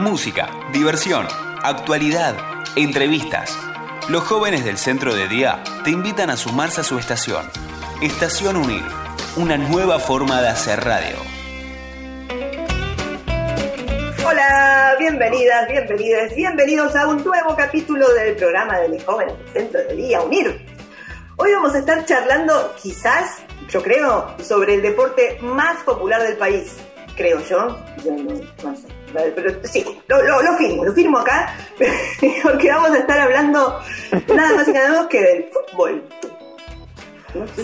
Música, diversión, actualidad, entrevistas. Los jóvenes del centro de día te invitan a sumarse a su estación. Estación Unir, una nueva forma de hacer radio. Hola, bienvenidas, bienvenidas, bienvenidos a un nuevo capítulo del programa de los jóvenes del centro de día Unir. Hoy vamos a estar charlando, quizás, yo creo, sobre el deporte más popular del país. Creo yo. Yo no, sé. Pero sí, lo, lo, lo firmo, lo firmo acá, porque vamos a estar hablando nada más y nada menos que del fútbol.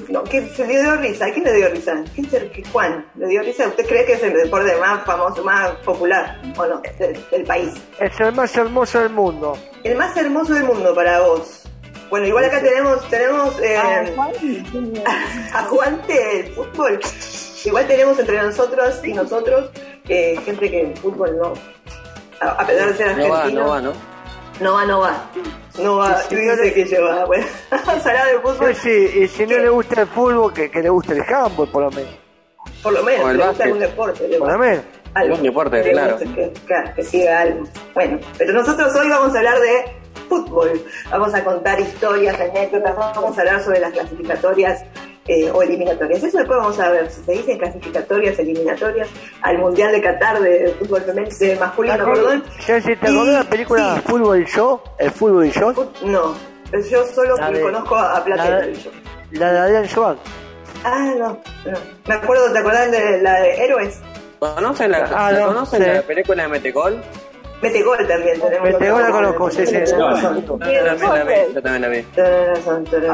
No, ¿quién se le dio risa? ¿A quién le dio risa? ¿Quién se, qué- Juan, ¿le dio risa? ¿Usted cree que es el deporte más famoso, más popular, o no, del, del país? Es el más hermoso del mundo. El más hermoso del mundo para vos. Bueno, igual acá tenemos, tenemos eh, aguante el fútbol. Igual tenemos entre nosotros y nosotros eh, gente que el fútbol no, a, a pesar de ser No va, argentino, no va, ¿no? no va, no va. No va, yo no sé qué lleva. Bueno, vamos a hablar de fútbol. Sí, sí, y si no le gusta el fútbol, que, que le guste el handball, por lo menos. Por lo menos, le gusta algún deporte. le Por lo menos. algo. Algún deporte, Le claro. Que, claro, que siga algo. Bueno, pero nosotros hoy vamos a hablar de fútbol. Vamos a contar historias, anécdotas, vamos a hablar sobre las clasificatorias eh, o eliminatorias. Eso después vamos a ver si se dicen clasificatorias, eliminatorias al Mundial de Qatar de fútbol femenino, de masculino, perdón. Ya si te Y- acordás de la película sí. Fútbol y Yo, el Fútbol y Yo, No, yo solo La de- conozco a Plata la, y Televisión. la de Adrián Joan. Ah, no, no. Me acuerdo, ¿te acordás de la de Héroes? ¿Conocen la, Ah, no, ¿conocen sí. la película de Metegol? Metegol también tenemos. Metegol la conozco, sí, sí. Yo también la vi, yo también la.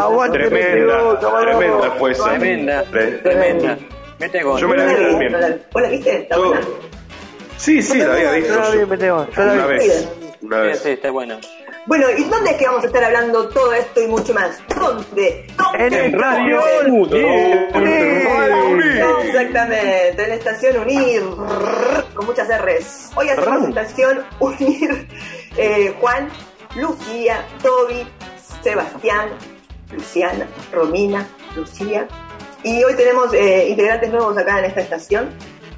Aguante, Tremenda, tremenda. Tremenda, Tre- tremenda. Metegol. Yo me la ¿Vos vi también. ¿Vos la viste? ¿Está Yo- buena? Sí, sí, la había visto. Yo la vi, Una vez. Una Sí, vez. sí, está bueno. Bueno, ¿y dónde es que vamos a estar hablando todo esto y mucho más? ¿Dónde? ¿Dónde? En el Radio Exactamente, en la estación Unir, con muchas R's. Hoy hacemos estación Unir eh, Juan, Lucía, Toby, Sebastián, Luciana, Romina, Lucía. Y hoy tenemos eh, integrantes nuevos acá en esta estación.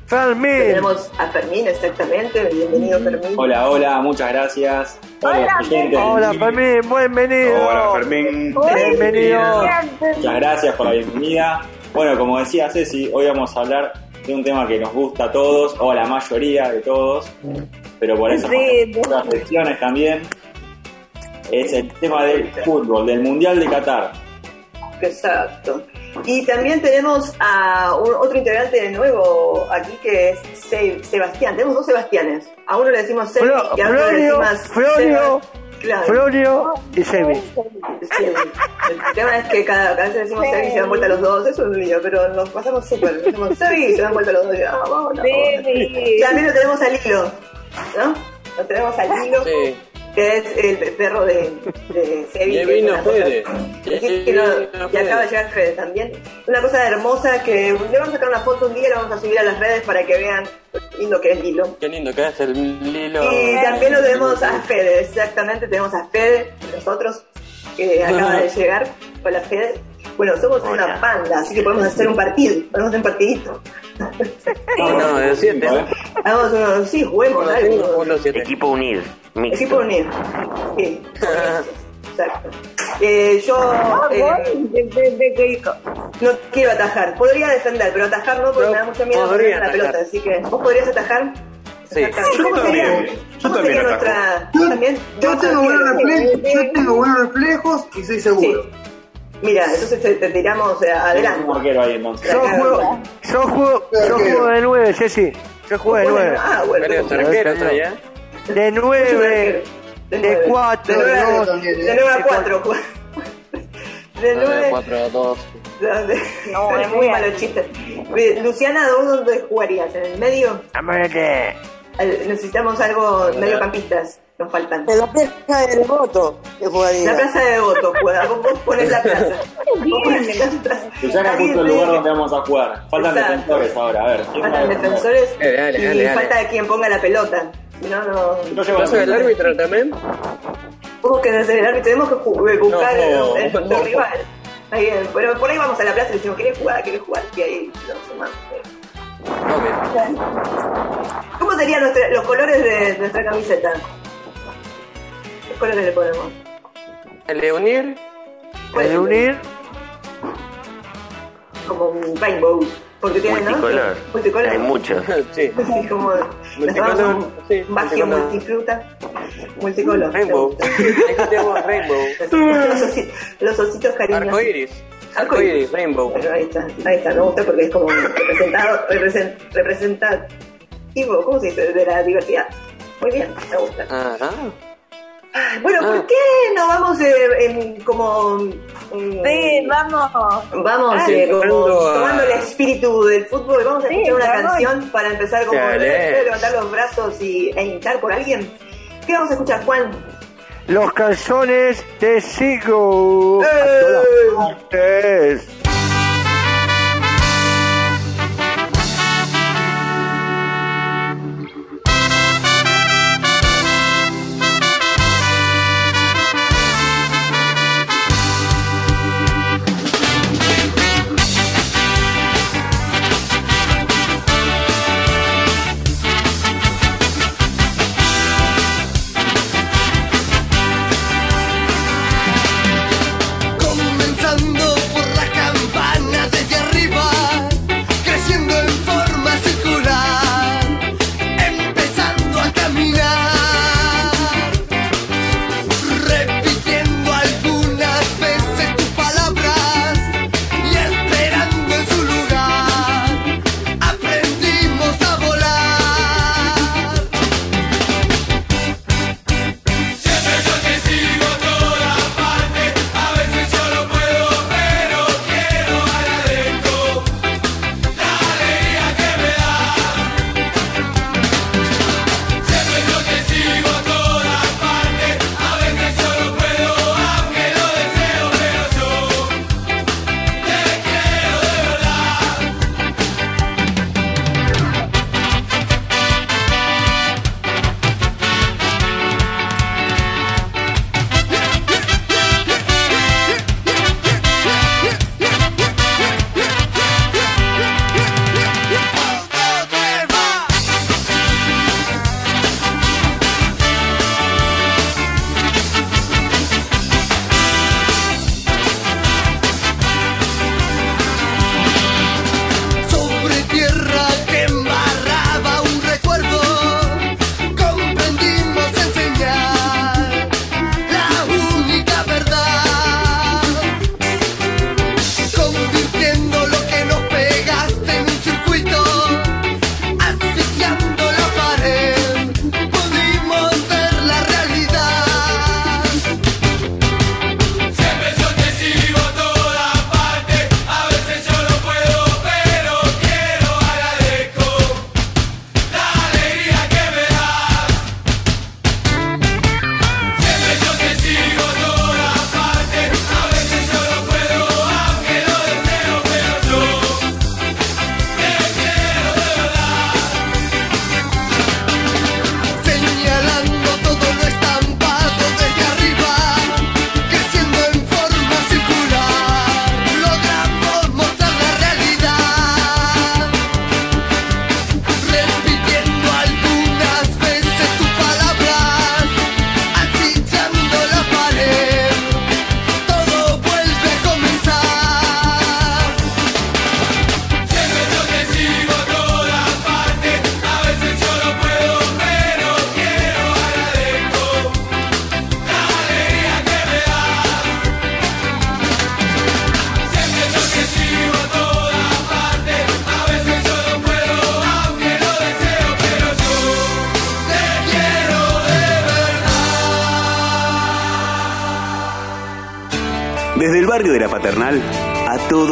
Fermín. Tenemos a Fermín, exactamente. Bienvenido, Fermín. Hola, hola, muchas gracias. Hola, gente. Hola Fermín, bienvenido. Hola, Fermín. Bienvenido. Muchas gracias por la bienvenida. Bueno, como decía Ceci, hoy vamos a hablar de un tema que nos gusta a todos, o a la mayoría de todos, pero por eso otras secciones también. Es el tema del fútbol, del Mundial de Qatar. Exacto. Y también tenemos a un- otro integrante nuevo aquí que es Se- Sebastián. Tenemos dos Sebastianes. A uno le decimos Sebi Flo- y a otro le decimos Florio. Claro. Florio y Sebi. Sí. El tema es que cada, cada vez decimos Sebi y se dan vuelta los dos. Eso es un lío, pero nos pasamos súper. Decimos Sebi y se dan vuelta los dos. Y, ah, vamos, Y También lo tenemos al hilo. ¿No? Lo tenemos al hilo. Sí. Que es el perro de, de Sebi. Que vino Fede. Que no, y acaba de llegar Fede también. Una cosa hermosa que le vamos a sacar una foto un día y la vamos a subir a las redes para que vean lo lindo que es Lilo. Qué lindo que es el Lilo. Y también lo tenemos a Fede, exactamente, tenemos a Fede, nosotros, que acaba de llegar. Hola Fede. Bueno, somos una banda, así que podemos hacer un partido, podemos hacer un partidito. No, no, de 7. Hagamos uno, sí, juguemos algo. Uno, siete. Equipo unir. Mixto. Equipo unido. Sí, exacto. Eh, yo eh, no quiero atajar. Podría defender, pero atajar no, porque No, me da mucho miedo poner la atajar. pelota. Así que, ¿vos podrías atajar? Sí. Exacto. ¿Y ¿Cómo Yo sería, también, yo cómo también sería atajo. nuestra... ¿Vos también? Yo tengo, buenos reflejos, yo tengo buenos reflejos y soy Sí. seguro. Mira, entonces te, te tiramos eh, adelante. Un ahí entonces. Yo juego, yo juego, yo juego de 9, Jessy. Yo juego de 9. Ah, bueno. Ahí, ¿eh? De 9, de 4, de de 9 2. también, ¿eh? de 9 a 4. De 9 4 2. No, es muy malo el chiste. Eh, Luciana, ¿vos dónde jugarías? ¿En el medio? Amárate. Eh, Necesitamos algo mediocampistas. Nos faltan. En la plaza del voto que jugaría. La plaza de Devoto juega. Vos, vos ponés la plaza. Vos ponés la plaza. Alguien justo el lugar donde vamos a jugar. Faltan Exacto. defensores ahora, a ver. ¿quién va a Faltan defensores Dale, dale, y dale, dale. falta quien ponga la pelota. Si no, no. ¿Vas a ver el árbitro también? Vos que desde el árbitro tenemos que eh, buscar No, el, el no. rival. Ahí, eh, pero por ahí vamos a la plaza y decimos, ¿querés jugar? ¿Querés jugar? Y ahí lo sumamos. ¿Cómo serían los colores de nuestra camiseta? ¿Qué colores le ponemos? El de unir, ¿Cuál El es? unir, Como un rainbow. Porque tiene, ¿no? Multicolor. Multicolor. Hay muchos. sí. Sí, como Multicolor, sí, multicolor. multifruta. Multicolor. Rainbow. Tenemos Rainbow. Los, osi- los ositos cariñosos. Arcoiris. Arcoiris, Rainbow. Bueno, ahí está, ahí está, me gusta porque es como representado, represent- representativo, ¿cómo se dice? De la diversidad. Muy bien, me gusta. Ah, ah. Bueno, Ah. ¿por qué no vamos eh, en como... Sí, vamos. Vamos, Ah, eh, como a- tomando el espíritu del fútbol, vamos a Sí, escuchar una vamos. canción para empezar como Dale. ¿puedo levantar los brazos y, e hinchar por alguien. ¿Qué vamos a escuchar, Juan? los calzones de Sigo. ¡Eh! A todas partes.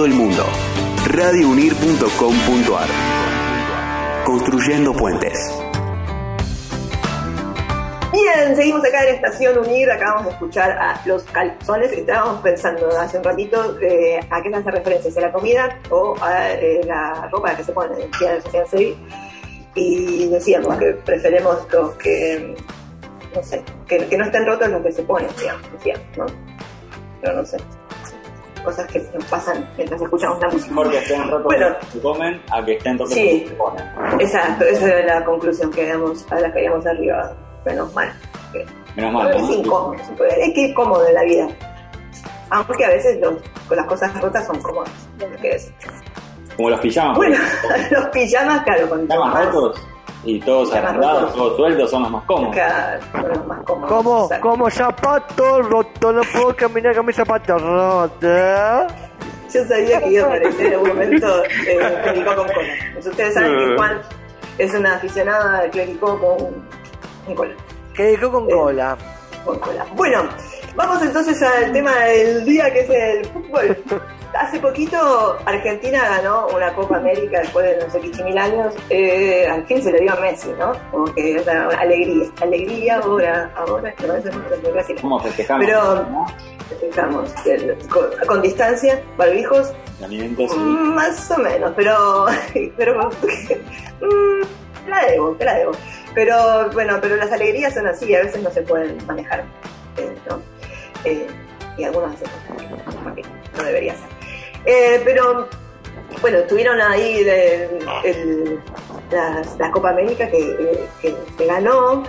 Todo el mundo. radiounir.com.ar Construyendo puentes. Bien, seguimos acá en Estación Unir, acabamos de escuchar a los calzones, estábamos pensando hace un ratito eh, a qué se hace referencia, si a la comida o a eh, la ropa que se pone en el service. y decíamos que preferimos los que, no sé, que, que no estén rotos los que se ponen, digamos, ¿no? Pero no sé. Cosas que nos pasan mientras escuchamos la música. Mejor que estén rotos Bueno. que comen a que estén rotos Sí. que ponen. Exacto, esa era la conclusión que habíamos, a la que habíamos arribado. Menos mal. que- Menos mal, es ¿no? incómodo, es que es cómodo en la vida. Aunque a veces los- con las cosas rotas son cómodas. es. Como los pijamas. Bueno, los pijamas, claro, con Pijamas más- rotos y todos agrandados, todos sueltos son los más cómodos. Claro, son los más cómodos. Como, exacto. como zapato roto, no puedo caminar con mis zapatos rotos. Yo sabía que iba a aparecer en algún momento eh, Clericó con cola. Pues ustedes saben que Juan es una aficionada de Clericó con, con cola. Que dijo con Eh. cola. con cola. Bueno, vamos entonces al tema del día que es el fútbol. Hace poquito Argentina ganó una Copa América después de no sé qué mil años. Eh, al fin se le dio a Messi, ¿no? Como que es una alegría. Alegría ahora, ahora, que es muy. ¿Cómo festejamos? Pero ¿no? festejamos el- con, con distancia, barbijos, Mm, Más o menos, pero. pero mm, la debo, te la debo. Pero bueno, pero las alegrías son así, a veces no se pueden manejar. eh, ¿no? Eh, y no, porque no debería ser. Eh, pero bueno, estuvieron ahí el- el- las- la Copa América que, eh, que se ganó.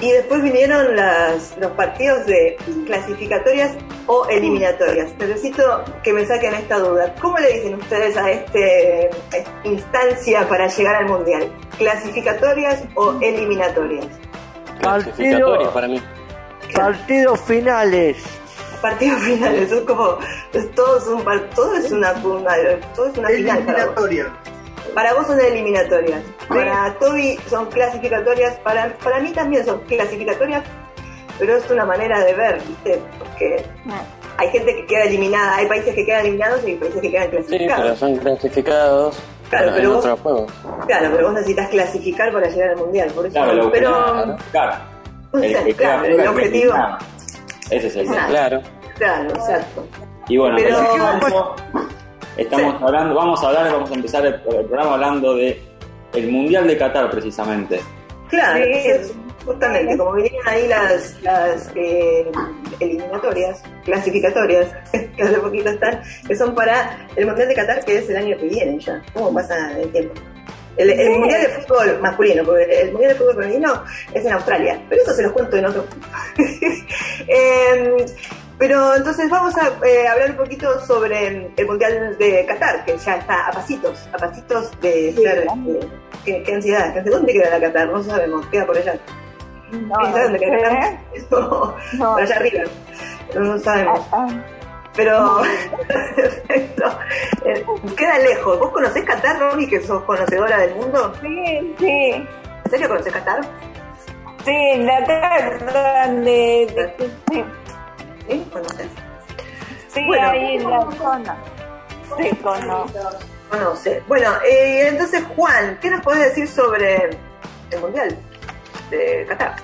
Y después vinieron las, los partidos de clasificatorias o eliminatorias. Necesito que me saquen esta duda. ¿Cómo le dicen ustedes a este esta instancia para llegar al mundial? ¿Clasificatorias o eliminatorias? Clasificatoria para mí. Partidos finales. Partidos finales, son como es, todo es un par- todo es una, una- todo es una final para vos. Eliminatoria. Para vos son eliminatorias. Para Toby son clasificatorias. Para, para mí también son clasificatorias. Pero es una manera de ver, ¿viste? Porque hay gente que queda eliminada. Hay países que quedan eliminados y hay países que quedan Sí, pero clasificados. son clasificados Claro, para pero en vos- otros juegos. Claro, pero vos necesitas clasificar para llegar al mundial. Por eso. Claro, pero. claro. el objetivo. Ese es el Claro. Claro. Claro, exacto. Y bueno, Pero- estamos Sí. hablando, vamos a hablar, vamos a empezar el, el programa hablando de el Mundial de Qatar precisamente. Claro, Sí. entonces, justamente, como vinieron ahí las, las eh, eliminatorias, clasificatorias, que hace poquito están, que son para el Mundial de Qatar, que es el año que viene ya. ¿Cómo pasa el tiempo? El, el Sí. Mundial de Fútbol masculino, porque el, Mundial de Fútbol femenino es en Australia, pero eso se los cuento en otro. Em, pero entonces vamos a eh, hablar un poquito sobre el Mundial de Qatar, que ya está a pasitos, a pasitos de Sí. ser... eh, ¿qué, qué ansiedad? ¿Qué- ¿Dónde queda la Qatar? No sabemos, queda por allá. No, ¿Sabes dónde queda sé. Qatar? No, No. por allá arriba. No sabemos. Ah, Pero perfecto. Eh, queda lejos. ¿Vos conocés Qatar, Romy, que sos conocedora del mundo? Sí, sí. ¿En serio conocés Qatar? Sí, la casa de, sí, ¿Sí? ¿Conocés? sí Bueno. ahí en la zona. Sí, conozco. Conoce. Bueno, eh, entonces, Juan, ¿qué nos podés decir sobre el Mundial de Qatar?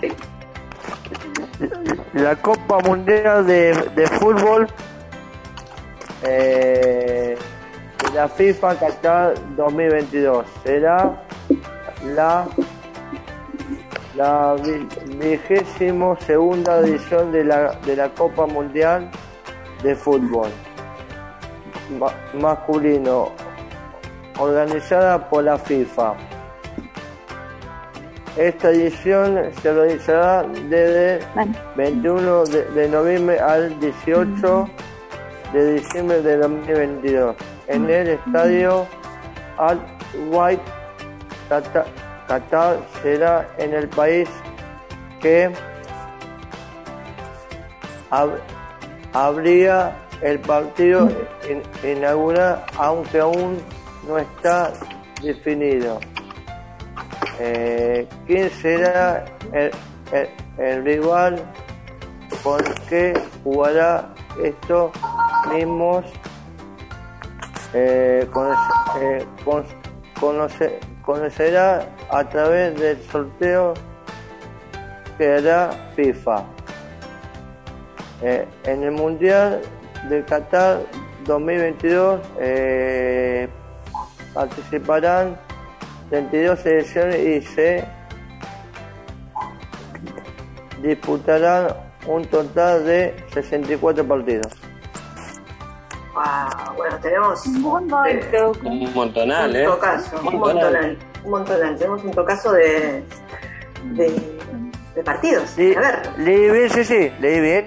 Sí. La Copa Mundial de, de Fútbol eh, la FIFA Qatar 2022 será la la vi- vigésimo segunda edición de la, de la Copa Mundial de Fútbol ma- masculino organizada por la FIFA. Esta edición se realizará desde Bueno. 21 de, de noviembre al 18 de diciembre de 2022 en el estadio Al White Qatar, Qatar será en el país que ab- habría el partido in- inaugural aunque aún no está definido eh, quién será el, el- rival con que jugará estos mismos eh, eh, con- conoce- conocerá a través del sorteo que hará FIFA Eh, en el Mundial de Qatar 2022 eh, participarán 32 selecciones y se disputarán un total de 64 partidos. Wow, bueno, tenemos Un. Un montonal, un ¿eh? un Montonal. montonal, un montonal. Tenemos un tocazo de, de, de partidos. Le- A ver, leí bien, sí, sí, leí bien.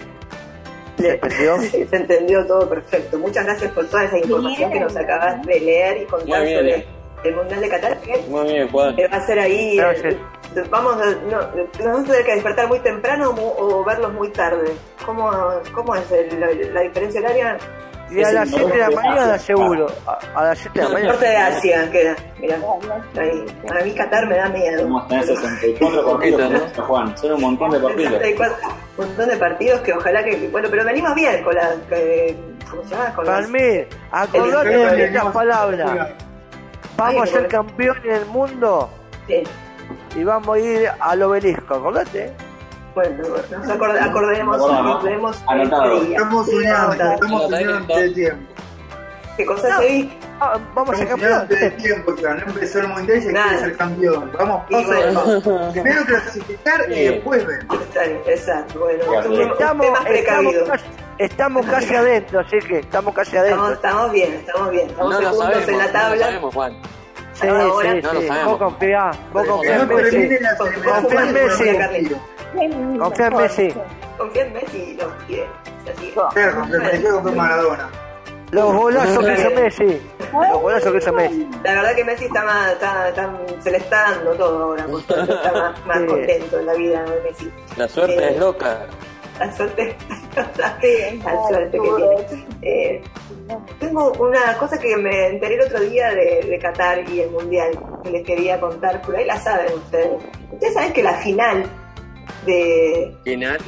le- entendió? sí, se entendió todo perfecto. Muchas gracias por toda esa información que nos acabas de leer y contar sobre eh. El Mundial de Qatar. Que Muy bien, Juan. que va a ser ahí. Eh, vamos, a- no, nos vamos a tener que despertar muy temprano o, verlos muy tarde. ¿Cómo, cómo es el- la, la diferencia horaria? Y a las el 7 de la mañana, seguro. A, a las 7 de la mañana. Norte de Asia queda. Mira, ahí. A mí Qatar me da miedo. Vamos a tener 64 partidos, ¿no? Juan. Son un montón de partidos. 64, un montón de partidos que ojalá que. Bueno, pero venimos bien con la. que- ¿Cómo se llama? Con las- Palmir, acordate de estas palabras. Vamos a ser campeones del mundo Sí. y vamos a ir al obelisco, acordate. Bueno, nos acord- acordemos, acordemos Anotado. Estamos anotado. estamos del tiempo. ¿Qué cosa se vi? Ah, vamos a tiempo, ya. No empezó el mundial y se Nada. quiere ser campeón. Vamos, paso. Primero clasificar y después ver. Exacto, bueno, Estamos- Estamos, casi, adentro, así que estamos casi adentro. estamos bien, estamos bien. Estamos No segundos sabemos, en la no tabla. sabemos, Juan. Sí, ahora sí, no sí. sabemos. Vos confía, vos en Messi. Confía en. Messi. Confía en Messi. Confía en Messi quiere. Así es. Con Maradona. Los golazos que hizo Messi. Los golazos que hizo Messi. La verdad que Messi está más, está, está- se le está dando todo ahora, está más, más Sí. contento en la vida de Messi. La suerte Eh, es loca. La suerte, la suerte que tiene. Eh, tengo una cosa que me enteré el otro día de, de Qatar y el Mundial, que les quería contar, por ahí la saben ustedes. Ustedes saben que la final de... Final.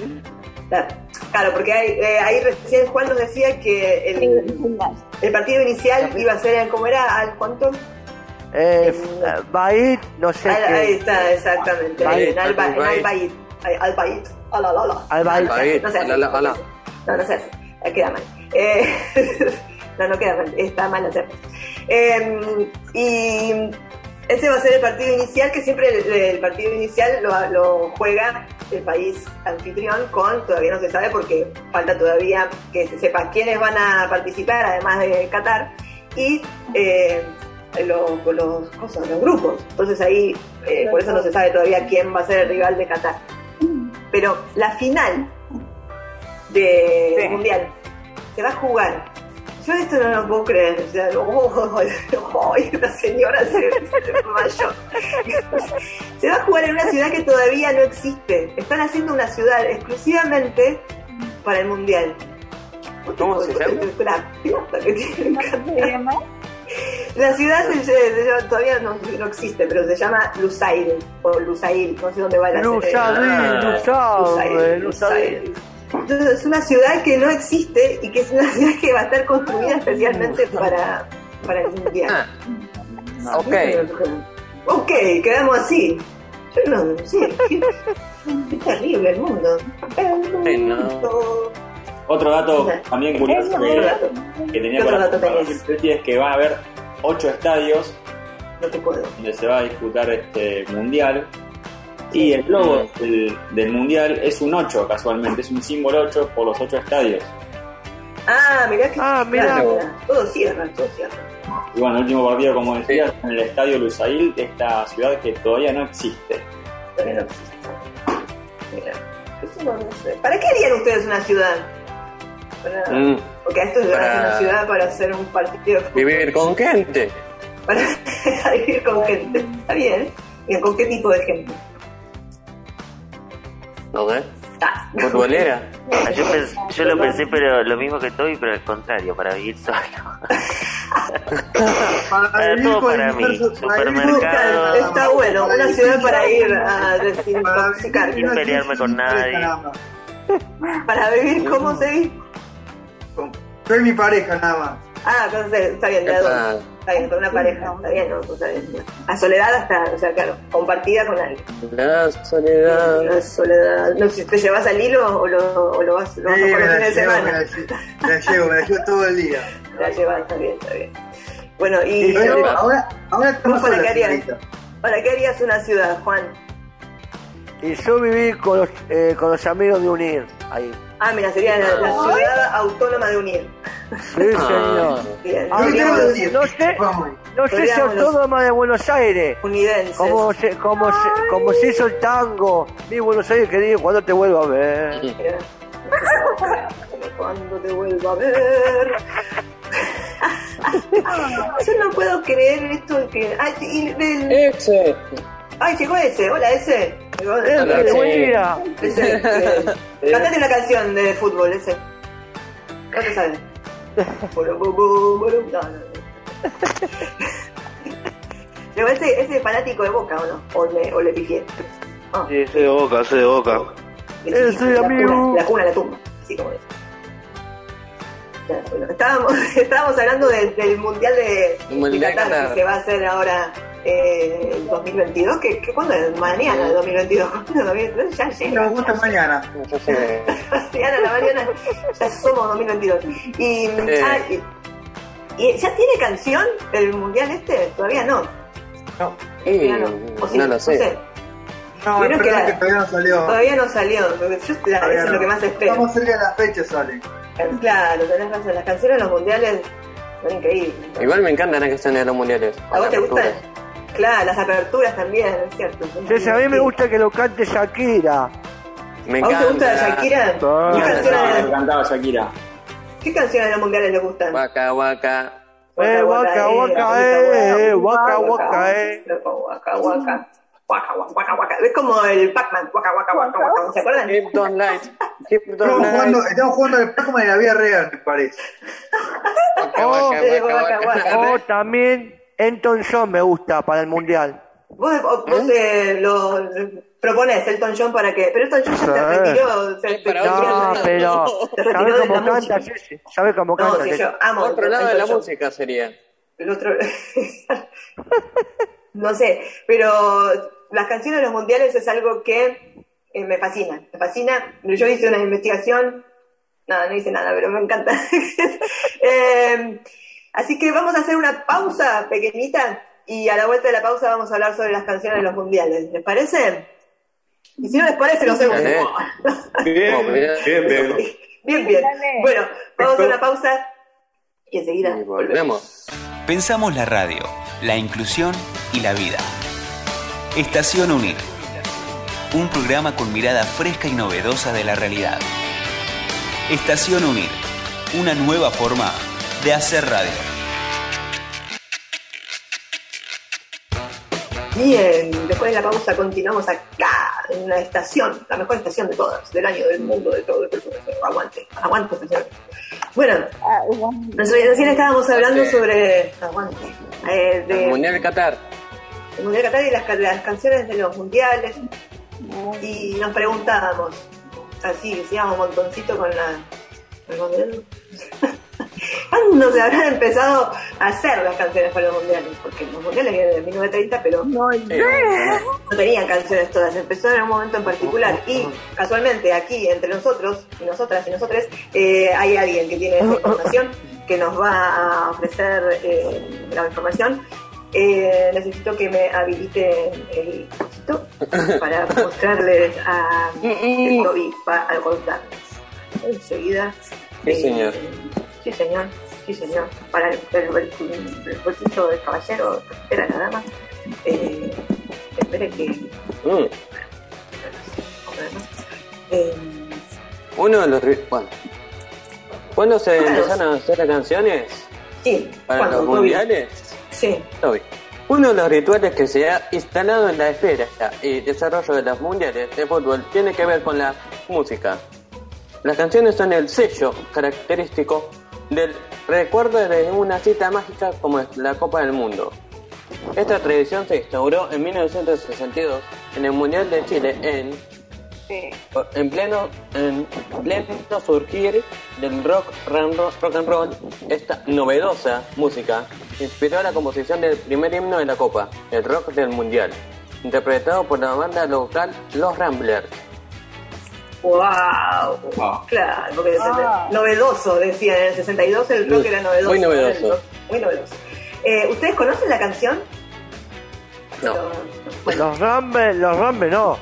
la- claro, porque hay, eh, ahí recién Juan nos decía que el, el partido inicial iba a ser, en- ¿cómo era? ¿Al cuánto? Eh, Baid, no sé Al- ahí está, exactamente. Baid, en Baid. Al-Baid. Ay, Al-Baid. Ala, ala. Al-Baid. Baid, No ala, no ala. No, hace. Eh, Queda mal. Eh, no, no queda mal. Está mal hacer. Eh, y ese va a ser el partido inicial, que siempre el, el partido inicial lo, lo juega el país anfitrión con, todavía no se sabe porque falta todavía que se sepa quiénes van a participar, además de Qatar, y eh, los, los, cosas, los grupos. Entonces ahí, eh, por eso no se sabe todavía quién va a ser el rival de Qatar. Pero la final del Sí. mundial se va a jugar. Yo esto no lo puedo creer. O sea, oh, oh, la señora se, se desmayó. se va a jugar en una ciudad que todavía no existe. Están haciendo una ciudad exclusivamente para el mundial. ¿Cómo se llama? La ciudad se- se- se llama- todavía no, no existe, pero se llama Lusail o Lusail, no sé dónde va la Lusadil, Ah. Lusadil, Lusadil. Entonces es una ciudad que no existe y que es una ciudad que va a estar construida especialmente para, para el mundial. Ah, ok. Ok, quedamos así. Yo no sé, qué, qué terrible el mundo. El mundo. Otro dato también curioso que, que tenía ¿Qué otro para es que va a haber ocho estadios No te puedo. donde se va a disputar este mundial. Y el logo del, del mundial es un 8, casualmente, es un símbolo 8 por los 8 estadios. Ah, mirá que Ah, mirá. claro, todo cierra, todo cierra. Y bueno, el último partido, como decía, en el estadio Lusail, esta ciudad que todavía no existe. Todavía no existe. Mira, eso no, no sé. ¿Para qué harían ustedes una ciudad? Para- Mm, Porque a esto es Para- una ciudad para hacer un partido. Vivir con gente. Para vivir con gente. Está bien. ¿Y con qué tipo de gente? Ah, Futbolera. Ah, Yo, pens- yo lo pensé, pero lo mismo que Toby, pero al contrario, para vivir solo. Para todo para mí. Supermercado. Está bueno, una ciudad para ir a Para desintoxicar. Sin pelearme con nadie. Para vivir como se vive. Con- Yo y mi pareja nada más. Ah, entonces está bien, de dos. Está bien, con una pareja. Está bien, ¿no? O sea, a soledad hasta, o sea, claro, compartida con alguien. La soledad. La soledad. No sé, ¿te llevas al hilo o lo, o lo vas, lo vas Sí, a la fines de semana? la llevo, me la llevo, me la llevo todo el día. La llevas, está bien, está bien. Bueno, y ahora, ahora ¿Vos estamos para qué harías? ¿Para qué harías una ciudad, Juan? Y yo viví con los, eh, con los amigos de UNIR, ahí. Ah, mira, sería la, la ciudad autónoma de Unir. Sí, señor. Bien. Ah, Seríamos no, sé, vamos. no sé si autónoma de Buenos Aires. Unidenses. Como se, como se, como se hizo el tango. Mi Buenos Aires querido, cuando te vuelvo a ver. Cuando te vuelva a ver. Yo no puedo creer esto que. Ay, y del- Ese. ay, llegó ese. Hola, ese. Llegó ese. Hola, ¡Qué sí. Ese, eh, Cantate una canción de fútbol, ese. No te sale. Llegó ese, ese fanático de Boca, ¿o no? O le, o le pifié. Ah, Sí, soy de boca, soy de boca. de Ese chiquito, la amigo. cuna, la cuna, la tumba. Así como eso. Bueno, estábamos, estábamos hablando del, del Mundial de, Mundial de Qatar, Qatar. que se va a hacer ahora eh, el 2022. ¿Qué, qué, ¿Cuándo es? Mañana, el 2022. ¿Cuándo es 2022? Ya llega. Nos gusta mañana. Sé. Mañana la mañana ya somos 2022. Y, Eh. ah, y- y ¿ya tiene canción el mundial este? Todavía no. No, Y Todavía ¿O sí? no lo sé. no, Creo es que la- que todavía no salió. Todavía no salió. yo- la- Todavía eso es lo no. que más espero. Estamos cerca de la fecha, sale. Claro, tenés razón. Las canciones de los mundiales son increíbles. Igual me encantan las que están en los mundiales. ¿A vos te gustan? Claro, las aperturas también, es cierto. Sí, sí, a mí me gusta que lo cante Shakira. Me ¿A vos te gusta. Shakira? Ah. ¿Qué, Me canciones, cantaba Shakira. ¿Qué canciones de los mundiales le gustan? Waka waka. Eh, waka, waka, eh, waka, waka, eh. Waka, waka. Waka, waka, waka, waka. Es como el Pac-Man. Waka, waka, waka, waka. ¿Se acuerdan? Keep don't light. Estamos jugando, estamos jugando el Pac-Man en la vida real, me parece. Waka, Oh, waka, eh, waka, waka, waka. waka. O también Elton John me gusta para el mundial. Vos, vos, vos, eh, lo proponés Elton John para que. Pero Elton John ya se retiró. Se, retiró No, de- pero Se retiró ¿sabe de cómo la canta? música. Sí, sí. ¿Sabe cómo No, canta? sí, Sí. yo amo. Otro lado de la John. música sería. El otro. no sé, pero las canciones de los mundiales es algo que eh, me fascina. Me fascina. Yo hice una investigación. No, no hice nada, pero me encanta. Eh, así que vamos a hacer una pausa pequeñita y a la vuelta de la pausa vamos a hablar sobre las canciones de los mundiales. ¿Les parece? Y si no les parece, lo hacemos. Bien, bien, bien. Bien, bien. Dale. Bueno, vamos a una pausa y enseguida Y volvemos. Pensamos la radio, la inclusión y la vida. Estación Unir. Un programa con mirada fresca y novedosa de la realidad. Estación Unir. Una nueva forma de hacer radio. Bien, después de la pausa continuamos acá, en una estación, la mejor estación de todas, del año, del mundo, de todo, de todo, de todo. Aguante, aguante, estación. Bueno, recién estábamos hablando sobre. Aguante. eh, de, El Mundial de Qatar. el Mundial de Qatar y las, ca- las canciones de los mundiales. Y nos preguntábamos, así, decíamos un montoncito con la. con el. ¿Cuándo se habrán empezado a hacer las canciones para los mundiales? Porque los mundiales vienen de 1930, pero No Sí, no tenían canciones todas, empezó en un momento en particular y casualmente aquí entre nosotros y nosotras y nosotros hay alguien que tiene esa información que nos va a ofrecer eh, la información. Eh, necesito que me habilite el cosito para mostrarles a esto y para contarles. Enseguida. Sí, eh, señor. Sí, señor. Sí, señor. Para el, el, el, el bolsillo del caballero, era nada más. Eh, espere que. Mm. Eh, Uno de los. Bueno. ¿Cuándo se Claro. empezaron a hacer canciones sí, para los mundiales? Sí. Toby. Uno de los rituales que se ha instalado en la espera y desarrollo de los mundiales de fútbol tiene que ver con la música. Las canciones son el sello característico del recuerdo de una cita mágica como la Copa del Mundo. Esta tradición se instauró en 1962 en el Mundial de Chile en, Sí. en pleno en pleno surgir del rock, rock and roll. Esta novedosa música inspiró la composición del primer himno de la Copa, el rock del Mundial, interpretado por la banda local Los Ramblers. ¡Wow! Wow. Claro, porque Ah. novedoso, decía en el 62 el rock era novedoso. muy ¿no? novedoso. Rock, Muy novedoso. Eh, ¿Ustedes conocen la canción? No. Bueno, Los Rambe, los Rambe no.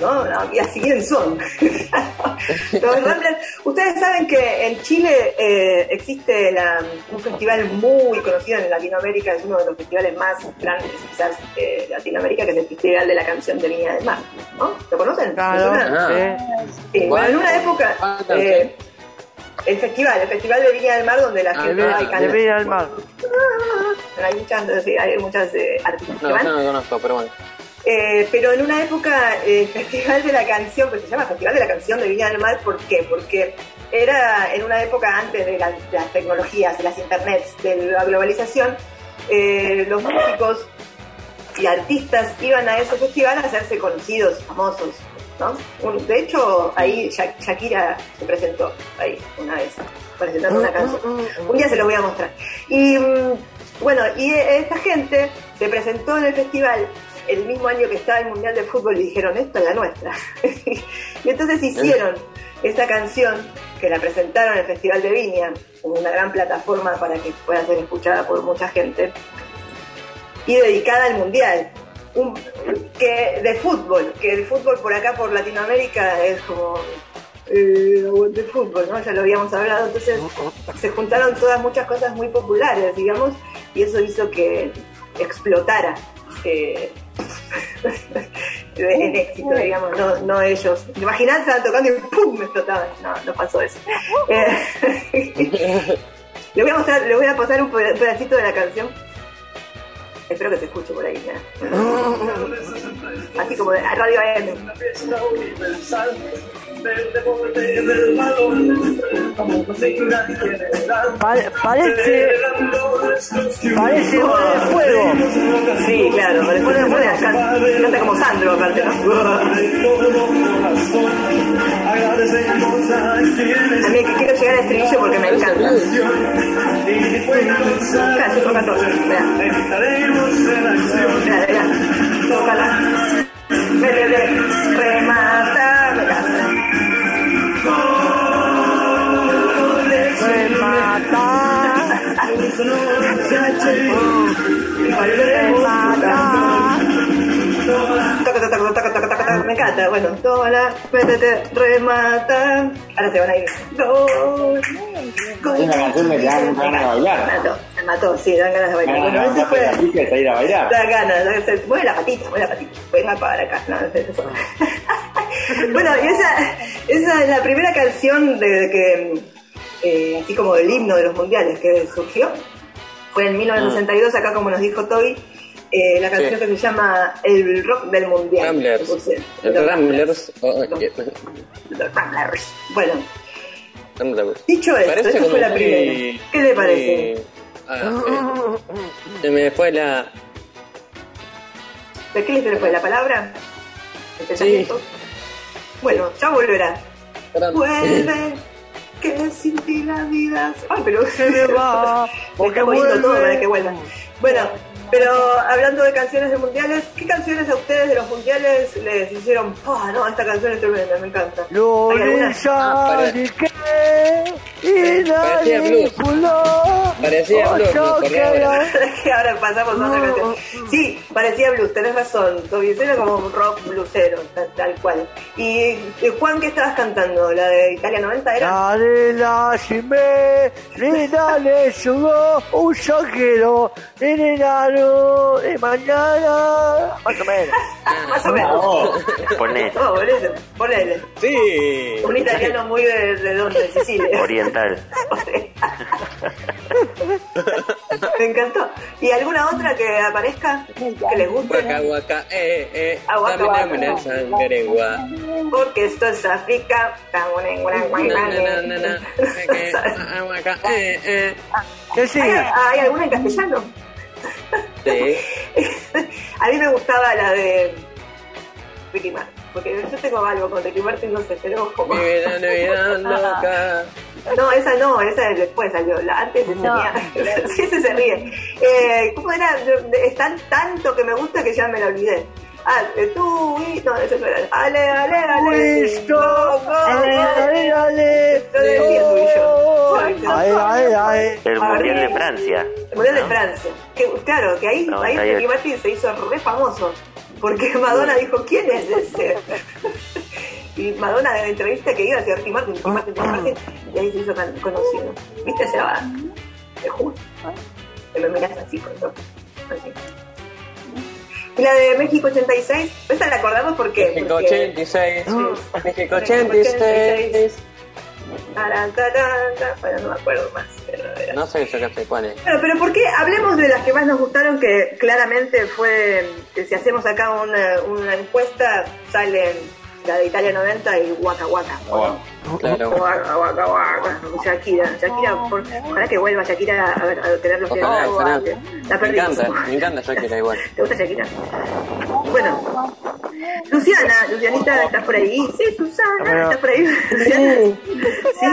¿No? No, Y así bien son. Los Ramblers. Ustedes saben que en Chile eh, existe la- un festival muy conocido en Latinoamérica, es uno de los festivales más grandes quizás de Latinoamérica, que es el Festival de la Canción de Viña del Mar. ¿no? ¿Lo conocen? ¿Les Claro, suena? sí. Bueno, en una época, Ah, eh, el festival, el festival de Viña del Mar, donde la Ah, gente de- va y De canta. vida al mar. Hay muchas, sí, hay muchas eh, artistas que No, van. no lo conozco, pero bueno. Eh, pero en una época, eh, el Festival de la Canción, pues se llama Festival de la Canción de Viña del Mar, ¿por qué? Porque era en una época antes de las, de las tecnologías, de las internets, de la globalización, eh, los músicos y artistas iban a ese festival a hacerse conocidos, famosos, ¿no? De hecho, ahí Sha- Shakira se presentó ahí una vez, presentando una canción. Un día se los voy a mostrar. Y mm, bueno, y eh, esta gente se presentó en el festival el mismo año que estaba el Mundial de Fútbol y dijeron, esto es la nuestra. y entonces hicieron esta canción que la presentaron en el Festival de Viña, como una gran plataforma para que pueda ser escuchada por mucha gente, y dedicada al Mundial. Un, que de fútbol, que el fútbol por acá, por Latinoamérica, es como eh, de fútbol, ¿no? Ya lo habíamos hablado, entonces se juntaron todas muchas cosas muy populares, digamos, y eso hizo que explotara eh, en éxito, digamos, no, no ellos. Imaginad, estaban tocando y ¡pum! me explotaban. No, no pasó eso. Eh, le voy a mostrar, le voy a pasar un peda- pedacito de la canción. Espero que se escuche por ahí, mira. Así como de Radio AM. Pare- parece. Parece bola de fuego. Sí, claro, después de fuera canta, canta como Sandro aparte, que quiero llegar al estribillo porque me encanta. Casi por 14, vea. Vea, vea. Tócala. Métele, remata, me Me encanta, bueno, tola, métete, remata. Ahora se van a ir. Es una canción que te dan ganas de Me bailar. mató, me mató, sí, dan ganas de bailar. Bueno, ese fue. que salir a bailar. Da ganas, da- mueve la patita, mueve la patita. Venga para acá. No, eso. bueno, y esa, esa es la primera canción de que, eh, así como del himno de los mundiales que surgió. Fue en 1962, acá como nos dijo Toby, eh, la canción Sí. que se llama El Rock del Mundial. Ramblers. Puse, El los Ramblers. oh, Los Ramblers. Bueno, Ramblers. dicho esto, esta fue la muy- primera. ¿Qué le parece? muy- ah, eh, Se me fue la. ¿De qué le fue la palabra? ¿El pensamiento? Bueno, ya volverá. Vuelve, que sin ti la vida. Ay, pero se me va, porque vuelve. todo que vuelva. Bueno, pero hablando de canciones de mundiales, ¿qué canciones a ustedes de los mundiales les hicieron? Ah, no, esta canción es tremenda, me encanta. ¿Hay alguna? Ah, y nadie blues. Parecía Oh, blues, ahora. pasamos a otra canción. Sí, parecía blues, tenés razón. Era como un rock bluesero, tal, tal cual. Y eh, Juan, ¿qué estabas cantando? ¿La de Italia 90 era? Dale la shime, ni dale subo, un nano, de mañana. Más o menos. Más o menos. Ponés. No, ponele, ponele. Sí. Un italiano muy de, de donde, de Sicilia. Oriental. Me encantó. ¿Y alguna otra que aparezca que les guste? Guaca, guaca, eh, eh. Ah, guaca, Dame, guaca. dame la sangre, gua. Porque esto es África. Na, na, na, na, na. Eh, ah, guaca, eh, eh. Que sí, ¿Hay, hay alguna en castellano? Sí. A mí me gustaba la de Ricky Martin, porque yo tengo algo con Ricky Martin, no sé, pero como... No, esa no, esa después salió. La antes tenía. sí, ese se ríe. Eh, ¿Cómo era? Es tan tanto que me gusta que ya me la olvidé. Ah, eh, tú y. No, eso no era. Ale, ale, ale. listo, go. dale, dale. Lo decía tú y yo. Ay, ay, ay. El Mundial de Francia. El Mundial de Francia. Que, claro, que ahí, ahí 98. Ricky Martin se hizo re famoso. porque Madonna dijo, ¿quién es ese? y Madonna en la entrevista que iba hacia Ricky Martin, Ricky Martin, Ricky Martin, y ahí se hizo tan conocido. ¿Viste ese va? Te juro. Te lo miras así todo. Así. Y la de México 86, esta la acordamos porque... México porque 86. Sí. México 86. Taran, taran, taran. Bueno, no me acuerdo más. Pero era- No sé, yo qué sé cuál es. Bueno, pero ¿por qué? Hablemos de las que más nos gustaron, que claramente fue, que si hacemos acá una, una encuesta, salen la de Italia 90 y Waka Waka. Claro. Waka Waka Waka. Shakira, Shakira, por, ojalá que vuelva Shakira a, ver, a tener los Ojalá, ojalá. que La Me encanta, me encanta Shakira igual. ¿Te gusta Shakira? Bueno, Luciana, Lucianita, ¿estás por ahí? Sí, Susana. ¿estás por ahí? Sí. Sí.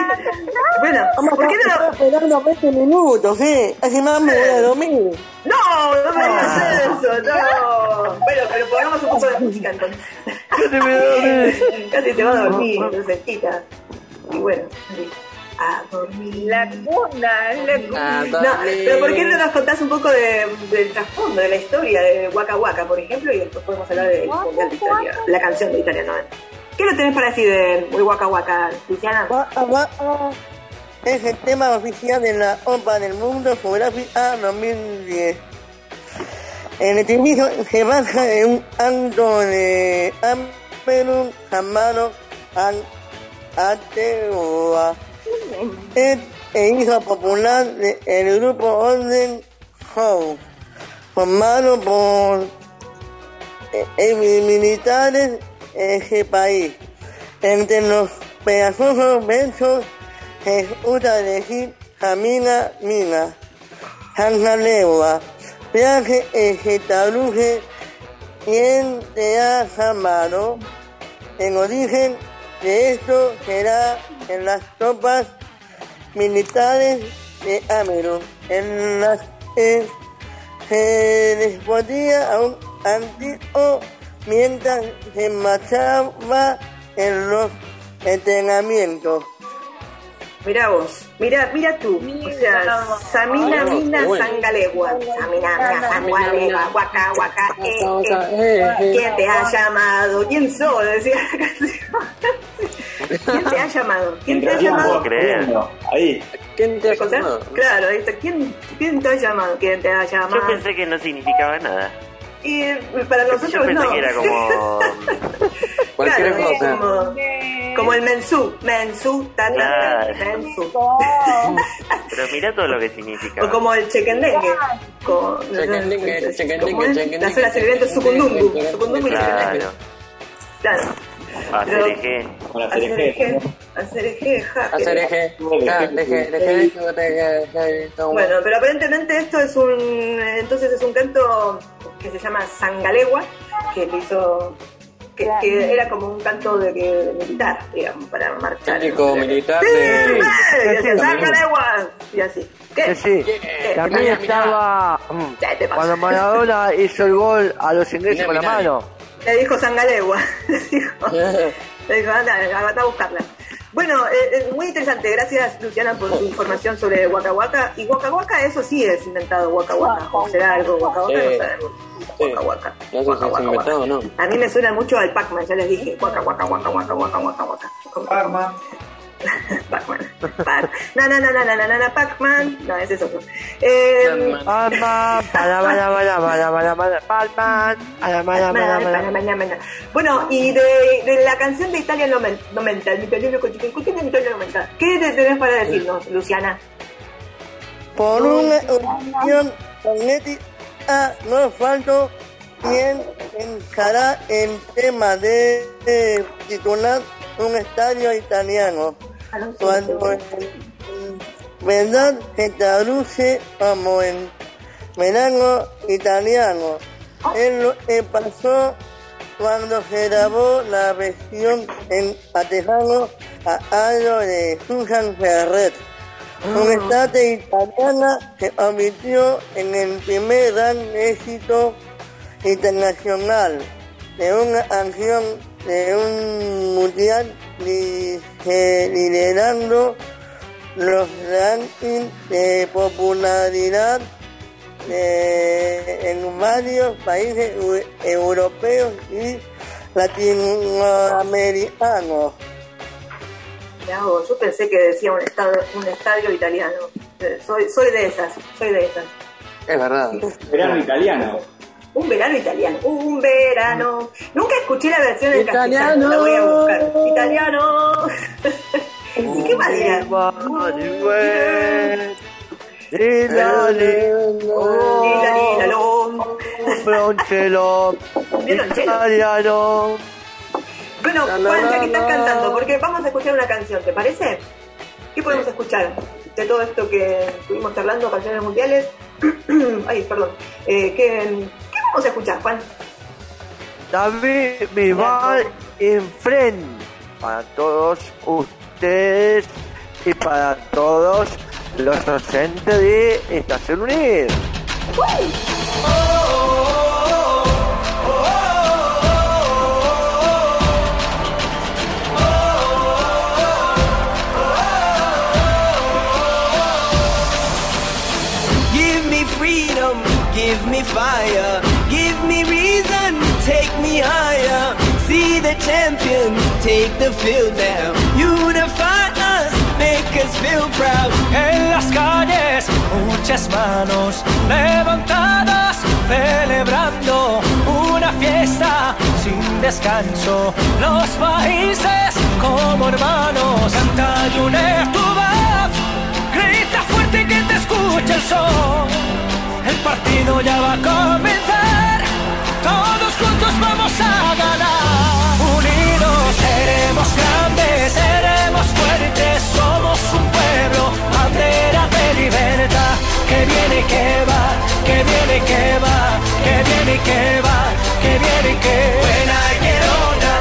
Bueno, ¿por qué no? esperando 20 minutos, sí. Así más me voy a dormir. No, no me digas eso, no. Bueno, pero pongamos un poco de música entonces. Casi te va a dormir, entonces, tita. Y bueno, a dormir. La cuna, la cuna. Ah, No, pero ¿por qué no nos contás un poco de, del trasfondo, de la historia de Waka Waka, por ejemplo, y después podemos hablar de Italia, la canción de Italia 90? ¿Qué no tenés para decir de Waka Waka, Luciana? Waka Waka Es el tema oficial de la OPA del Mundo Geográfica 2010. El estribillo se basa en un acto de Amperun llamado Ateoa. Es el hijo popular del grupo Orden House, formado por eh, eh, militares de ese país. Entre los pegajosos versos se usa decir Jamina Mina, Santa Legua, viaje que traduce quien te ha llamado. En origen de esto será en las tropas militares de Amero, en las que se les a un antiguo mientras se marchaba en los entrenamientos. Mirá vos, mira, mira tú, o sea, Samina Mina. Sangalegua, Samina Mina Sangalegua, Waka Waka, eh, eh. ¿Quién te ha llamado? ¿Quién sos? Decía la canción. ¿Quién te ha llamado? ¿Quién te ha llamado? Ahí. ¿Quién te ha llamado? Claro, ahí está. ¿Quién, ¿Quién te ha llamado? ¿Quién te ha Yo llamado? pensé que no significaba nada. Y eh, para nosotros Yo pensé no. que era como. Cualquier cosa. como, como el mensú, mensú, ta, ta, ta, Claro. mensú. Pero mira todo lo que significa. O como el chequendengue. Con, Chequendengue, chequendengue, chequendengue, Las horas sirvientes sucundungu. Sucundungu y chequendengue. Claro. Claro. Hacer eje. La Hacer eje, hacer eje, Hacer eje. Bueno, pero aparentemente esto es un, entonces es un canto que se llama Sangalegua, que le hizo, que, que era como un canto de, que, de militar, digamos, para marchar. Típico militar Sí, de... Sangalegua, y así. ¿Qué? Sí, sí. ¿Qué? También estaba mm, cuando Maradona hizo el gol a los ingleses con la mano. Le dijo Sangalegua. Le dijo, le dijo, anda, anda a buscarla. Bueno, eh, eh, muy interesante. Gracias, Luciana, por su información sobre Waka Waka. Y Waka Waka, eso sí es inventado, Waka Waka. O será algo Waka Waka, Sí. no sabemos. Waka Waka. No sé si Waka, es waka, inventado o no. A mí me suena mucho al Pac-Man, ya les dije. Waka Waka Waka Waka Waka Waka Waka. Pac-Man. Pac-Man. Pac. Na na na na na na na Pac-Man. No, ese es otro. Eh, mañana, mañana. Bueno, y de, de la canción de Italia 90, el italiano con chicken cookie de Italia 90, ¿qué te tenés para decirnos, Luciana? Por una opinión magnética no falto quien encará el tema de titular un estadio italiano. Cuando en verdad se traduce como en verano italiano. Es lo que pasó cuando se grabó la versión en atejano a algo de Susan Ferret. Una estatua italiana se convirtió en el primer gran éxito internacional de una canción de un mundial liderando los rankings de popularidad eh, en varios países eu- europeos y latinoamericanos. Vos, yo pensé que decía un estadio, un estadio italiano. Eh, Soy, soy de esas, soy de esas. Es verdad. Verano italiano. Un verano italiano, un verano. Nunca escuché la versión en Italiano. castellano, la voy a buscar. Italiano. ¿Y qué más dirá? Ilalilalo. Bronchelo, Violonchelo. italiano. Bueno, Juan, ya que estás cantando, porque vamos a escuchar una canción, ¿te parece? ¿Qué podemos escuchar de todo esto que estuvimos charlando, canciones mundiales? Ay, perdón. Eh, ¿qué, ¿Qué vamos a escuchar, Juan? David Bisbal enfrente para todos ustedes y para todos los docentes de Estación Unida. Give me freedom, give me fire, the field now. Unify make us feel proud. En las calles, muchas manos levantadas, celebrando una fiesta sin descanso. Los países como hermanos, canta y une tu voz, grita fuerte que te escuche el sol. El partido ya va a comenzar, todos juntos vamos a ganar. Unidos. Seremos grandes, seremos fuertes, somos un pueblo, bandera de libertad. Que viene y que va, que viene y que va, que viene y que va, que viene y que I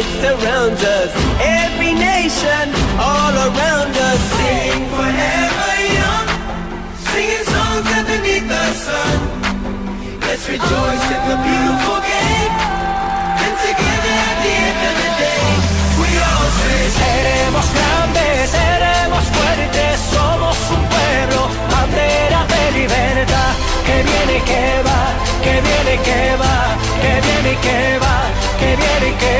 it surrounds us. Every nation, all around us. Sing forever young, singing songs underneath the sun. Let's rejoice in the beautiful game. And together at the end of the day, we all say, Seremos grandes, seremos fuertes, somos un pueblo, bandera de libertad. Que viene y que va, que viene y que va, que viene y que va, que viene y que When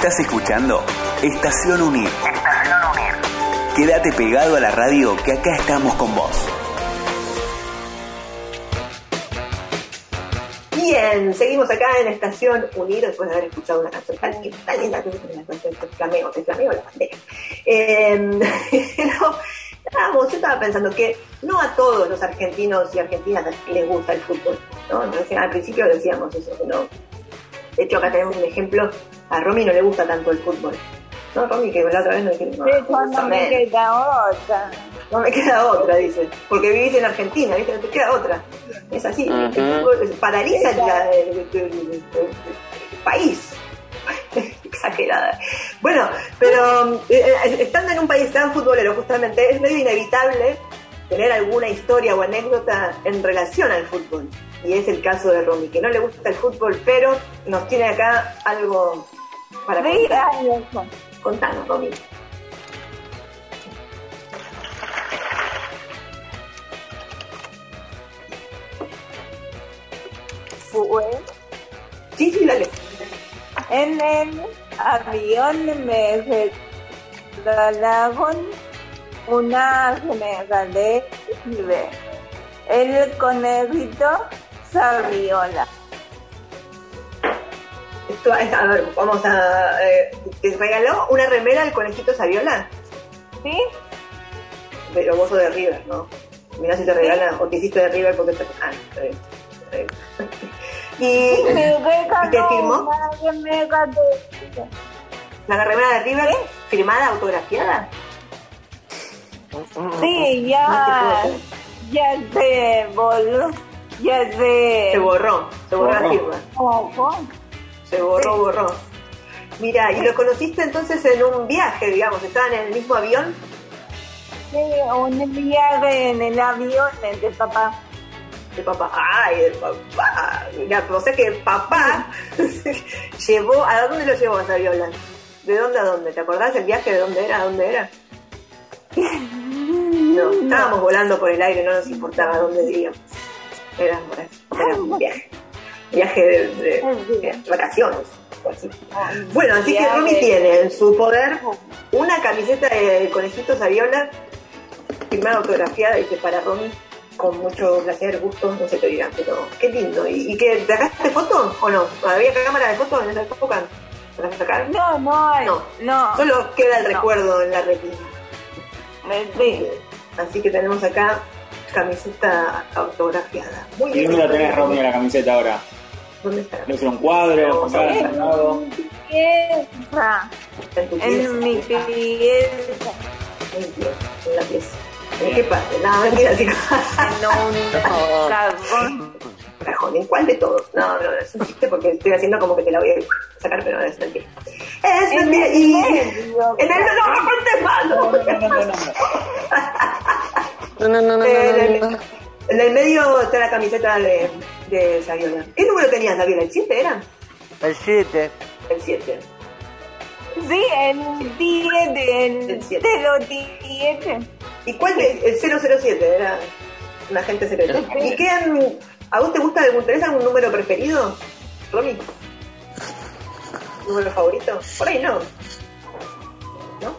Estás escuchando Estación Unir. Estación Unir. Quédate pegado a la radio que acá estamos con vos. Bien, seguimos acá en Estación Unido después de haber escuchado una canción tan, que- tan linda que es la canción de Flameo, de Flameo la bandera. Eh, pero, estábamos- yo estaba pensando que no a todos los argentinos y argentinas les gusta el fútbol, ¿no? Entonces, al principio decíamos eso, que no. De hecho, acá tenemos un ejemplo, a Romy no le gusta tanto el fútbol. ¿No, Romy? Que la otra vez no dijimos. Sí, cuando me queda otra. No me queda otra, dice. Porque vivís en Argentina, ¿viste? No te queda otra. Es así. El fútbol paraliza la- el, el- el- el- el país. Exagerada. Bueno, pero eh, eh, estando en un país tan futbolero, justamente, es medio inevitable tener alguna historia o anécdota en relación al fútbol. Y es el caso de Romy, que no le gusta el fútbol, pero nos tiene acá algo para Sí, eso. Contanos, Romy. Fue Sí, sí, dale. en el avión me regalaron una gemela de. El conejito Saviola. Esto es- a ver, vamos a. Eh, ¿Te regaló una remera al conejito Saviola? ¿Sí? Pero vos sos de River, ¿no? Mirá si te regalan o te hiciste de River porque te. Ah, está bien, está bien. y. Me ¿Y te firmó? ¿La remera de River firmada, autografiada? Sí, ya, ya se voló, ya se... Se borró, se borró la firma. Se borró, borró. Mira, ¿y lo conociste entonces en un viaje, digamos? ¿Estaban en el mismo avión? Sí, un viaje en el avión de papá. De papá. ¡Ay, de papá! Mira, o sea que el papá llevó. ¿A dónde lo llevó a Saviola? ¿De dónde a dónde? ¿Te acordás el viaje? ¿De dónde era? ¿A dónde era? No, estábamos volando por el aire, no nos importaba dónde íbamos. Era, era un viaje. Viaje de, de- de vacaciones. así. Bueno, así que Romy tiene en su poder una camiseta de conejito Saviola firmada autografiada, dice para Romy, con mucho placer, gusto, no sé qué dirán, pero qué lindo. ¿Y, y qué, te sacaste foto o no? ¿Había cámara de fotos en esa época? ¿Para sacar? No, no hay. No, no. Solo queda el recuerdo en la retina. Sí. Así que tenemos acá camiseta autografiada. Muy ¿Y bien. dónde la tenés, Romy, la camiseta ahora? ¿Dónde está? ¿Le un cuadro? ¿Comprada en lado? Pieza. En mi pieza. en la pieza. ¿En qué parte? No, mentira, así En un cajón. cajón. ¿En cuál de todos? No, no, es un chiste porque estoy haciendo como que te la voy a sacar, pero no es mentira. Es En mentira. Y... En el no, no no. No, no, no, no, no, no. El medio está la camiseta de, de Saviola. ¿Qué número tenías, Saviola? ¿El 7 era? El 7. El 7. Sí, el 10 El del siete. de los 10. ¿Y cuál de, el 007 era un agente secreto? ¿Y qué han- a vos te gusta algún, tenés algún número preferido, Romy? ¿Número favorito? Por ahí no. ¿No?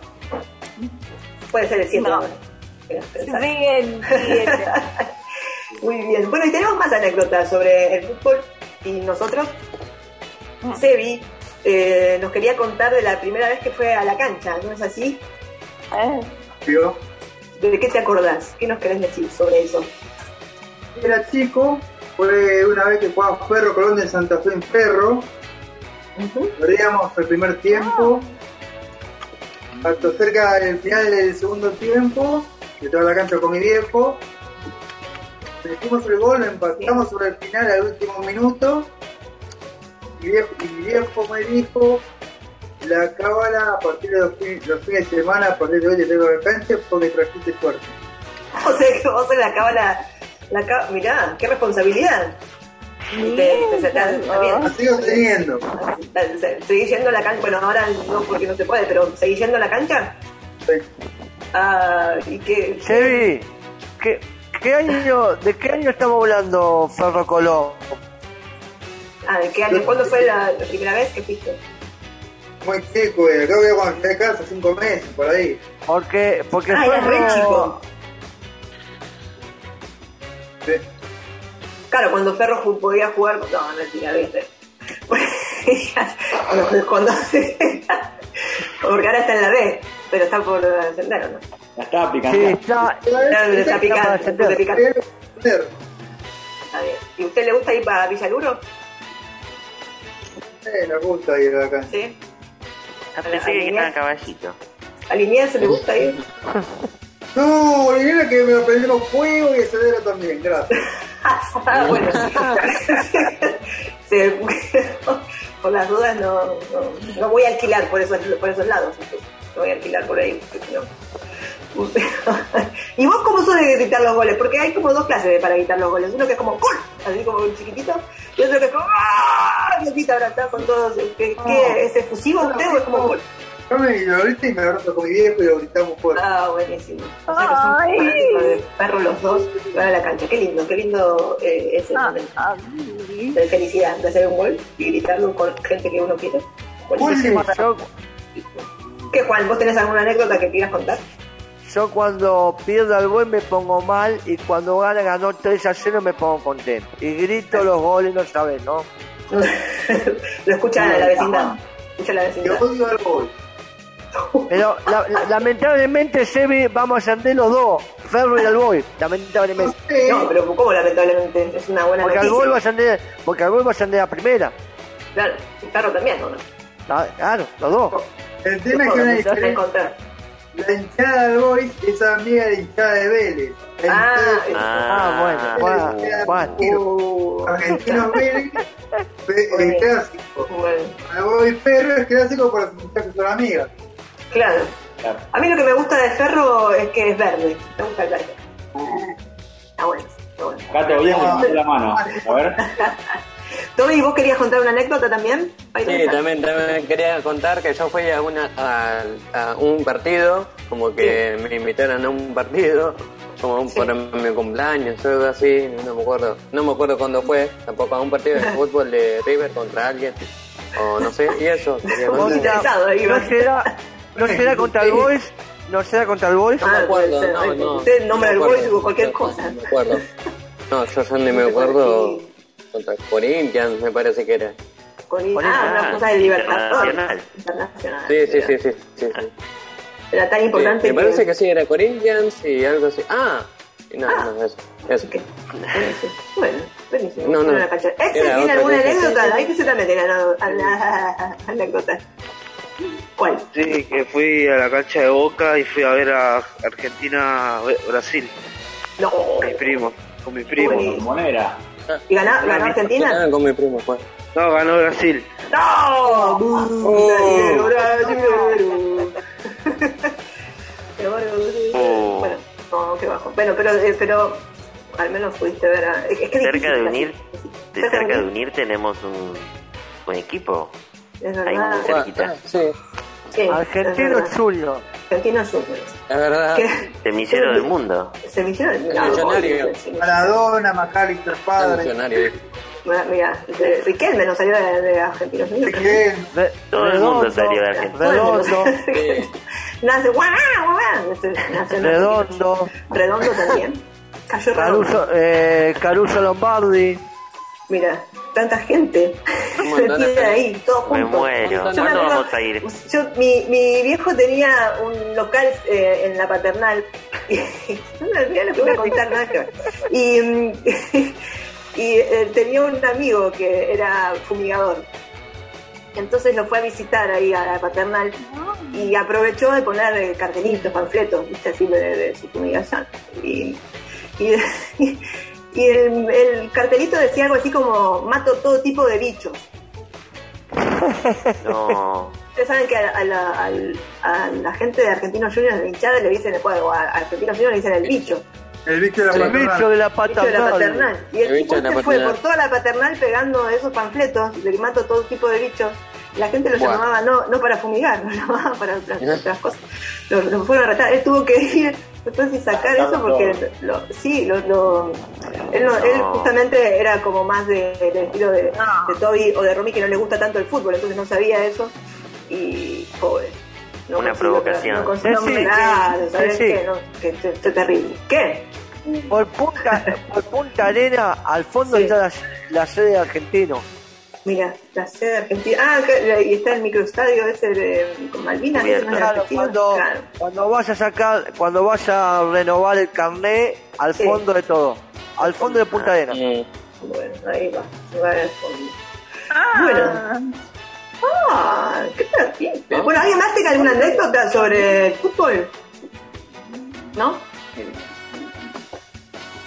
Puede ser el 7. No. Sí, el 10. Muy bien. Bueno, y tenemos más anécdotas sobre el fútbol y nosotros. Sebi eh, nos quería contar de la primera vez que fue a la cancha, ¿no es así? Eh, Yo ¿De qué te acordás? ¿Qué nos querés decir sobre eso? era chico, fue una vez que jugamos Ferro Colón de Santa Fe en Ferro. Perdíamos el primer tiempo. Hasta cerca del final del segundo tiempo, que estaba en la cancha con mi viejo. Metimos el gol, lo empatamos sobre el final al último minuto. Y viejo, y mi viejo me dijo, la cábala a partir de los, fin- los fines de semana, a partir de hoy te tengo de cancha porque trajiste suerte. O sea que vos en la cábala, la cá- mirá, qué responsabilidad. Te, te- está- está bien. La sigo teniendo. ¿Seguís yendo a la cancha? Bueno, ahora no porque no se puede, pero ¿seguís yendo a la cancha? Sí. Ah, y que... Chevy, ¿qué, qué año, ¿de qué año estamos hablando, Ferro Colón? Ah, ¿de qué año? ¿Cuándo fue la, la primera vez que fuiste? Muy chico, eh. creo que cuando llegué a casa, cinco meses, por ahí. Porque, porque Ah, eras re chico. Sí. Claro, cuando Ferro podía jugar. No, mentira, viste. cuando, cuando- porque ahora está en la B, pero está por ascender, ¿o ¿no? La estaba Sí, picando. está. Está, está picante, está bien. ¿Y usted le gusta ir para Villaluro? Eh, me gusta ir acá. Sí. Ah, pensé que estaba en caballito. ¿A Liniers le gusta ir? No, Olivera que me aprendemos fuego y acelero también, gracias. Ah, bueno, sí. Sí, por las dudas no, no, no voy a alquilar por esos, por esos lados. entonces, No voy a alquilar por ahí. porque si no- ¿Y vos cómo sos de gritar los goles? Porque hay como dos clases de para gritar los goles. Uno que es como ¡gol! Así como un chiquitito. Y otro que es como ¡ah! Y grita abrazado con todos. ¿Qué, qué, ¿Es efusivo usted o es como gol? Yo me lo grité y me abrazo con mi viejo y lo gritamos fuerte. Ah, buenísimo. O sea que son fanáticos de perro los dos y van a la cancha. Qué lindo, qué lindo eh, ese momento de felicidad, de hacer un gol y gritarlo con gente que uno quiere. Buenísimo. ¿Qué, Juan? ¿Vos tenés alguna anécdota que quieras contar? Yo cuando pierdo el gol me pongo mal y cuando gana ganó 3 a 0 me pongo contento. Y grito los goles, no sabes, ¿no? Lo escuchan a la vecindad. Escucha a la vecindad. Yo odio al gol. Pero la- la- lamentablemente, Sebi, vamos a ascender los dos, Ferro y Alboy, lamentablemente. No, pero ¿cómo lamentablemente? Es una buena Porque noticia. Alboy va a ascender, porque Alboy va a ascender a primera. Claro, y Carro también, ¿o no? Ah, Claro, los dos. El tema es que una diferencia. La hinchada del Boys es amiga de la hinchada de Vélez. La Ah, hinchada de- Ah, bueno, Juan, Juan. Uh, Argentinos Vélez, el clásico. bueno, El Boys Perro es clásico para que son amigas. claro. Claro. A mí lo que me gusta de Ferro es que es verde. Me gusta el verde. Está bueno. Está bueno. Acá te voy a levantar la mano. A ver. Toby, ¿vos querías contar una anécdota también? Sí, también, también quería contar que yo fui a, una, a, a un partido, como que me invitaron a un partido, como Sí. por mi cumpleaños o algo así, no me acuerdo, no me acuerdo cuándo fue, tampoco a un partido de fútbol de River contra alguien, o no sé, y eso. contar. interesado No será, no será contra el Boys, no será contra el Boys. No me Ah, puede acuerdo, ser. no, no. Usted nombra no el Boys o cualquier no, cosa. No me acuerdo. No, yo ya ni me acuerdo contra Corinthians, me parece que era. Con- ah, una cosa de Libertadores. Internacional. Internacional. Sí, sí, sí, sí, sí. sí. Era tan Sí, importante me parece que sí, era Corinthians y algo así. Ah, y no, Ah. no, eso. eso. Ok. Buenísimo. Bueno, buenísimo. No, no. Una cancha. ¿Exe Era tiene alguna anécdota? Ahí que se también tiene anécdota. ¿Cuál? Sí, que fui a la cancha de Boca y fui a ver a Argentina-Brasil No. con mi primo. Con mi primo. Buenísimo. Monera. ¿Y ganó, ganó Argentina? Ah, con mi primo fue. No, ganó Brasil. ¡No! Qué bárbaro. Oh. Bueno, no, qué bajo. Bueno, pero, eh, pero al menos pudiste ver a... Es, que Cerca difícil de unir, de cerca de unir tenemos un, un equipo. Es Ahí muy cerquita. Sí, Sí, es Argentino verdad. Junior. Argentino Junior. es verdad. ¿Qué? Semillero del mundo. Se me hicieron Millonario. Maradona, Macalister padre. Funcionario. Mira, mira, Riquelme no salió de, de Argentinos Re- Todo el mundo salió de Argentina. Redondo. Nace, guau, guau, Redondo, Redondo también. Cayó redondo. Caruso, eh, Caruso Lombardi. Mira, tanta gente metida gente. ahí, todos Me juntos. muero. Yo me ¿Cuándo acuerdo- vamos a ir? Yo, mi, mi viejo tenía un local eh, en la paternal. Y, no me olvidé lo que voy a contar, nada que ver. Y, y eh, tenía un amigo que era fumigador. Entonces lo fue a visitar ahí a la paternal y aprovechó de poner eh, cartelitos, panfletos, ¿viste? así de, de su fumigación. Y, y, y el, el cartelito decía algo así como mato todo tipo de bichos. No. Ustedes saben que a, a la, al- a la gente de Argentinos Juniors de hinchada le dicen, o a Argentinos Juniors le dicen el bicho, el bicho de la El bicho paternal. de la el bicho de la paternal. Y el, El tipo este fue por toda la paternal pegando esos panfletos, le mato todo tipo de bichos. La gente lo llamaba no, no para fumigar, lo llamaba para otras, otras cosas. Lo, lo fueron a retar. Él tuvo que ir y sacar eso porque lo, sí, lo, lo- él, no- él justamente era como más de- del estilo de, de Toby o de Romy que no le gusta tanto el fútbol, entonces no sabía eso y pobre. No Una provocación. No consiguió Sí, sí, claro, ¿sabes sí. qué? No, que es terrible. ¿Qué? por punta, por punta arena, al fondo Sí. está la, la sede de argentino. Mira, la sede argentina. Ah, que- y está el microestadio ese de con Malvinas. Claro, cuando, Claro. cuando vas a sacar, cuando vas a renovar el carnet, al Sí. fondo de todo, al fondo de Punta Arena. Bueno, ahí va. va al fondo. Ah, Bueno. Ah, qué. Bueno, ¿alguien más tiene alguna anécdota sobre el fútbol? ¿No?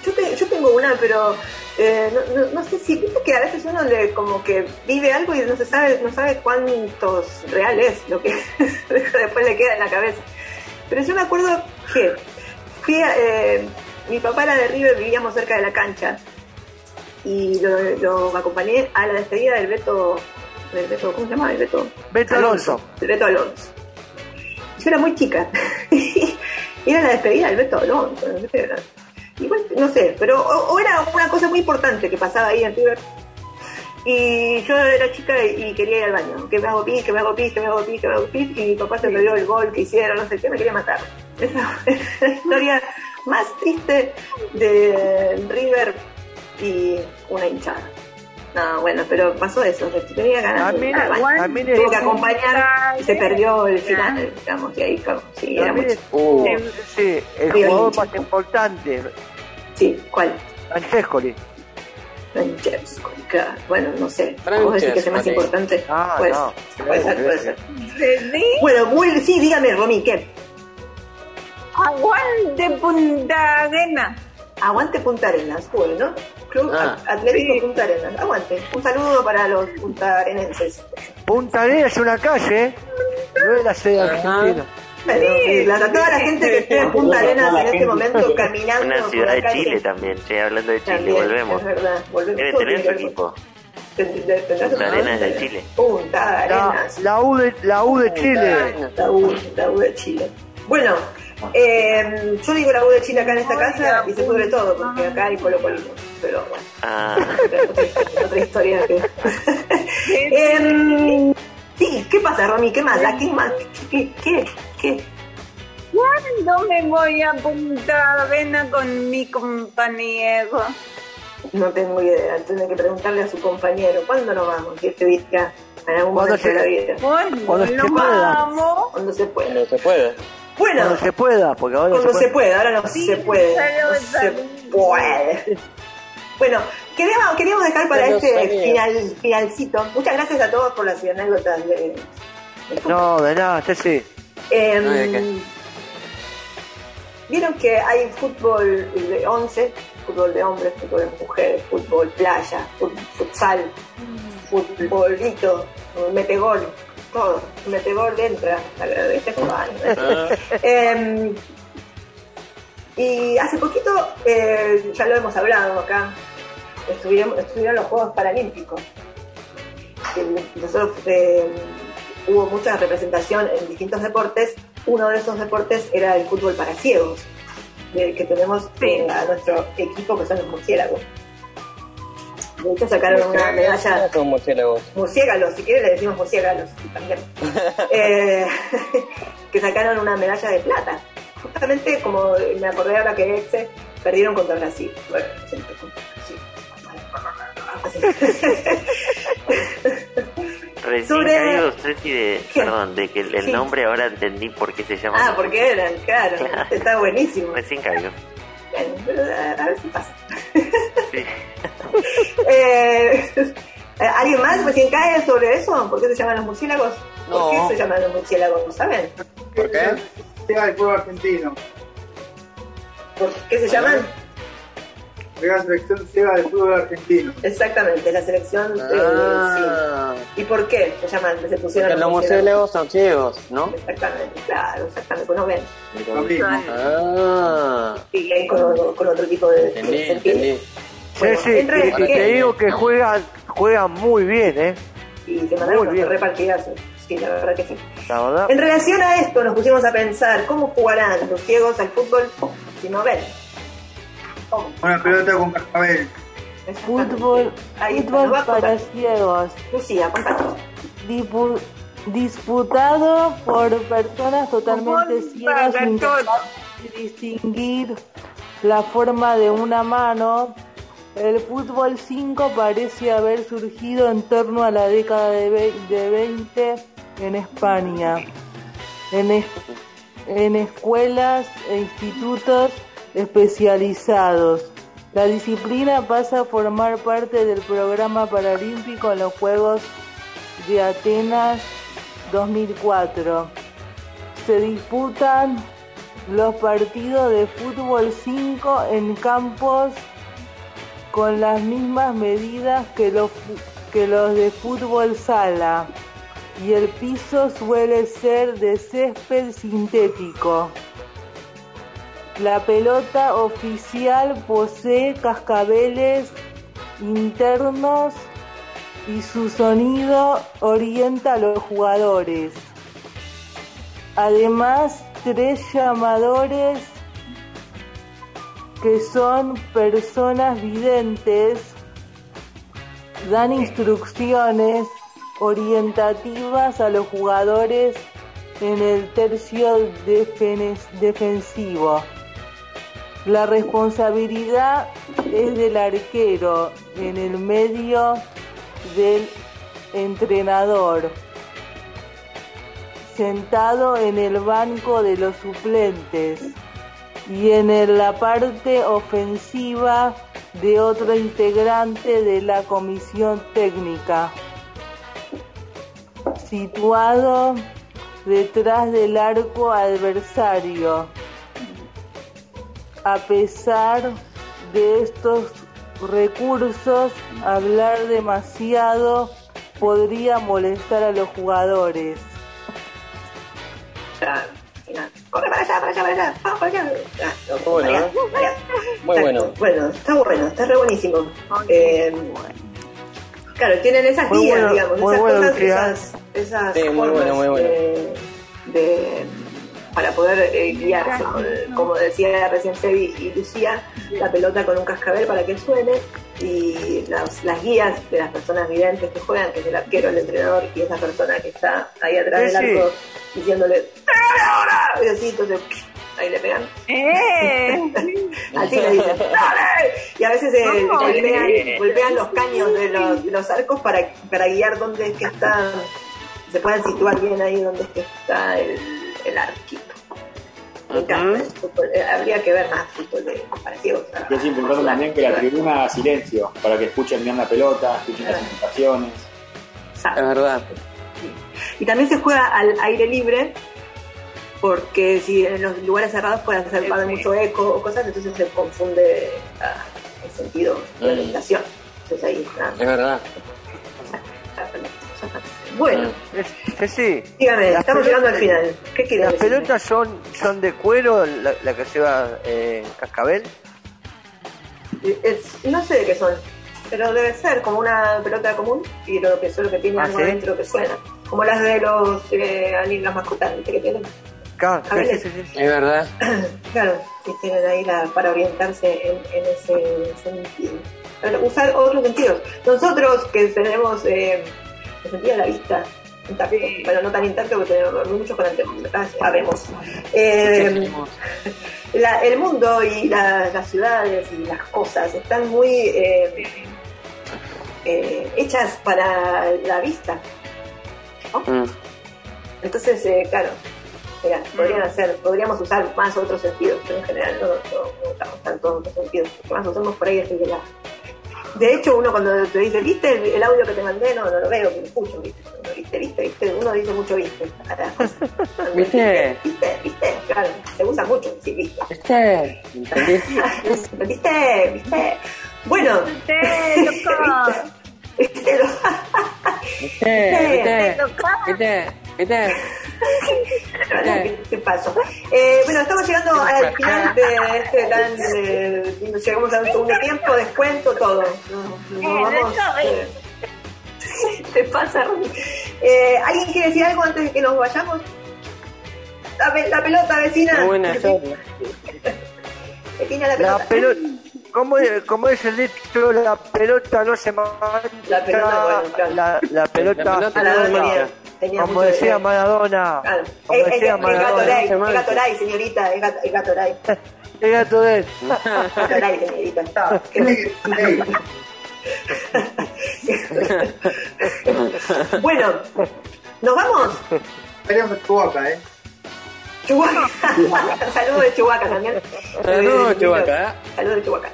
Yo, te- yo tengo una, pero eh, no, no- no sé si viste que a veces uno le como que vive algo y no se sabe, no sabe cuántos real es lo que después le queda en la cabeza. Pero yo me acuerdo que fui a, eh, mi papá era de River, vivíamos cerca de la cancha y lo, lo acompañé a la despedida del Beto, del Beto ¿cómo se llama? El Beto, Beto Alonso. del Beto Alonso. Yo era muy chica. era la despedida del Beto Alonso. No sé. Igual, no sé, pero o, era una cosa muy importante que pasaba ahí en River. Y yo era chica y, y quería ir al baño. Que me hago pis, que me hago pis, que me hago pis, que me hago pis. Y mi papá se perdió el gol que hicieron, no sé qué, me quería matar. Esa es la historia más triste de River y una hinchada. No, bueno, pero pasó eso, tenía ganas también Tuvo que acompañar y se perdió el final, digamos, y ahí, claro, sí, era mucho. sí, el jugador más importante, Sí, ¿cuál? Francescoli. Claro. Bueno, no sé. ¿Vos decís que es el más importante? Ah, no. ser, puede ser, puede ser. Bueno, muy, sí, dígame, Romy, ¿qué? Aguante Punta Arena. Aguante Punta Arenas, bueno. Club Ah. At- Atlético Punta Arenas. Aguante. Un saludo para los puntarenenses. Punta Arena es una calle, ¿eh? no es la sede argentina. Sí, la- toda la gente que esté en Punta Arenas en este momento caminando Una ciudad la de Chile también, che, hablando de Chile, También, volvemos. es verdad, volvemos. Debe tener su equipo. Punta un Arenas de Chile. Punta La, Arenas. la U de, la U de Chile. La U, la U de Chile. Bueno, eh, yo digo la U de Chile acá en esta casa y se pudre todo, porque acá hay Colo Colo. Pero bueno, Ah, otra, otra historia que. Em, sí, ¿qué pasa, Romy? ¿Qué más? ¿A quién más? ¿Qué? ¿Qué? ¿Qué? ¿Cuándo me voy a Punta Arena con mi compañero? No tengo idea. Tiene que preguntarle a su compañero. ¿Cuándo nos vamos? Que este día en algún Cuando momento de la vida. Bueno, Cuando se nos pueda. vamos. Cuando se pueda. No se puede. Bueno, Cuando se pueda, porque ahora Cuando se se puede. ahora no se puede. No se puede. Bueno, queríamos, queríamos dejar para Pero este final, finalcito. Muchas gracias a todos por las anécdotas de. No, de nada, Ceci. Em, No, ¿de qué? Vieron que hay fútbol de 11, fútbol de hombres, fútbol de mujeres, fútbol playa, fut- futsal, futbolito, metegol, todo. Metegol entra, agradece Juan. Ah, Em, y hace poquito, eh, ya lo hemos hablado acá, estuvieron, estuvieron los Juegos Paralímpicos. Nosotros eh, hubo mucha representación en distintos deportes. Uno de esos deportes era el fútbol para ciegos, del que tenemos eh, a nuestro equipo que son los murciélagos. De hecho sacaron una medalla Son murciélagos. murciélagos, si quieren le decimos murciélagos también, Eh, que sacaron una medalla de plata. Justamente como me acordé ahora que Exe perdieron contra Brasil. Bueno, siempre contra Brasil. Así. recién Sobre- caigo, Ceci, de, ¿Qué? perdón, de que el, nombre ahora entendí por qué se llama. Ah, porque eran, claro, Claro. está buenísimo. Recién caigo. Bueno, pero a a ver si pasa. Sí. Eh, ¿Alguien más recién cae sobre eso? ¿Por qué se llaman los murciélagos? ¿Por qué se llaman los murciélagos? ¿Saben? ¿Por qué? El pueblo argentino. ¿Por qué se llaman? La selección ciega del fútbol argentino. Exactamente, la selección. eh, Ah, sí. ¿Y por qué se llaman? Se pusieron porque los murciélagos son ciegos, ¿no? Exactamente, claro, exactamente, pues no ven. Lo mismo. Ah, Y ahí con, con otro tipo de, entendí, de sentido. entendí. Bueno, y, el y te digo que juegan, juegan muy bien, ¿eh? Y se mandaron Muy unos repartidazos. Sí, la verdad que sí. La verdad. En relación a esto, nos pusimos a pensar cómo jugarán los ciegos al fútbol si no ven. ¿Cómo? Una pelota con cascabel. Fútbol, Ahí fútbol para contar. ciegos, Lucía, contanos. dipu- disputado por personas totalmente ciegas para incapaces todos. de distinguir la forma de una mano, el fútbol 5 parece haber surgido en torno a la década de de 20 en España, en, en escuelas e institutos especializados. La disciplina pasa a formar parte del programa paralímpico en los Juegos de Atenas 2004. Se disputan los partidos de fútbol 5 en campos con las mismas medidas que los, que los de fútbol sala y el piso suele ser de césped sintético. La pelota oficial posee cascabeles internos y su sonido orienta a los jugadores. Además, tres llamadores que son personas videntes dan instrucciones orientativas a los jugadores en el tercio defen- defensivo. La responsabilidad es del arquero en el medio del entrenador, sentado en el banco de los suplentes y en la parte ofensiva de otro integrante de la comisión técnica, situado detrás del arco adversario. A pesar de estos recursos, hablar demasiado podría molestar a los jugadores. Corre para allá, para allá, para allá, vamos para allá. No, Bueno, para allá, ¿eh? para allá. Muy bueno. Bueno, está bueno, está re buenísimo. Eh, claro, tienen esas Muy guías, bueno, digamos, esas bueno, cosas, esas, esas Sí, muy formas bueno, muy bueno. De, de- para poder eh, guiarse. Como- Como decía recién Sebi y Lucía, la pelota con un cascabel para que suene y las, las guías de las personas videntes que juegan, que es el arquero, el entrenador y esa persona que está ahí atrás Sí, del sí. arco diciéndole ¡Pégale ahora! Y así, entonces ahí le pegan. Así le dicen, ¡dale! Y a veces eh, golpean, los caños de los, de los arcos para, para guiar dónde es que está, se puedan situar bien ahí donde es que está el, el arquito. Me encanta el fútbol. Eh, habría que ver más fútbol de. Y es importante también que la tribuna haga silencio, para que escuchen bien la pelota, escuchen las indicaciones. Es verdad. Y también se juega al aire libre, porque si en los lugares cerrados puede hacer a haber mucho eco o cosas, entonces se confunde ah, el sentido de la orientación. Entonces ahí está. Es verdad. Bueno, Sí, sí. dígame, Las estamos pelotas- llegando al final. ¿Qué quiere ¿Las pelotas son, son de cuero, la, la que se va eh, cascabel? Es- no sé de qué son, pero debe ser como una pelota común y lo que solo que tiene Ah, algo ¿sí? adentro que suena. Como las de los eh, animales mascotas que tienen. Claro, sí, sí, sí. Es verdad. Claro, que tienen ahí la, para orientarse en, en ese sentido. Usar otros sentidos. Nosotros que tenemos eh, de la vista bueno, no tan intacto porque tenemos muchos con anteojos, sabemos. Eh, la- el mundo y la- las ciudades y las cosas están muy eh, eh, hechas para la vista. Mm. Entonces, claro, mira, podrían hacer, podríamos usar más otros sentidos, pero en general no, no, no usamos tanto otros sentidos. Lo que más usamos por ahí es el de la. De hecho, uno cuando te dice, ¿viste el, el audio que te mandé? No, no lo veo, que lo escucho, ¿viste? Uno, ¿Viste, viste, viste? Uno dice mucho, ¿viste? ¿Viste? ¿Viste? ¿Viste? Claro, se usa mucho, sí, ¿viste? ¿Viste? ¿Entendí? ¿Viste? ¿Viste? Bueno. ¿Viste, loco? ¿Viste? Lo- ¿Viste? ¿Viste? ¿Viste? ¿Viste? ¿Qué, qué pasó? Eh, bueno, estamos llegando al final de este tan. eh, llegamos al segundo tiempo, descuento, todo. Nos, nos Eh, vamos, no eh, ¿Te pasa? Eh, ¿Alguien quiere decir algo antes de que nos vayamos? La, la pelota, vecina. Buena. Pequeña la La pelota. Como, como es el dicho, la pelota no se mancha. La pelota, bueno, claro. la, la pelota, La pelota. Tenía Como decía de- Maradona. Claro. Como Es, decía es Maradona. Es mancha. Gatorade, señorita. ¿Qué gato es? Al aire, Dieguito. bueno, ¿nos vamos? Tenemos a Chubaca, ¿eh? Chihuahua. Saludos de Chihuahua también. Saludos, Eh, Chihuahua. Saludos de Chihuahua.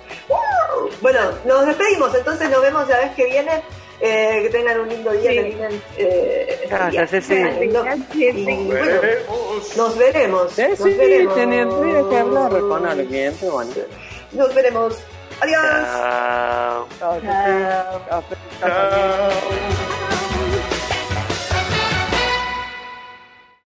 Bueno, nos despedimos, entonces nos vemos la vez que viene. Eh, que tengan un lindo día, que tengan eh, este Gracias, día. Ceci. Tengan lindo- Y bueno, nos veremos. Sí, nos sí, veremos. tenía que hablar con alguien, pero bueno. Nos veremos. Adiós. Chao. Chao. Chao, Navidad.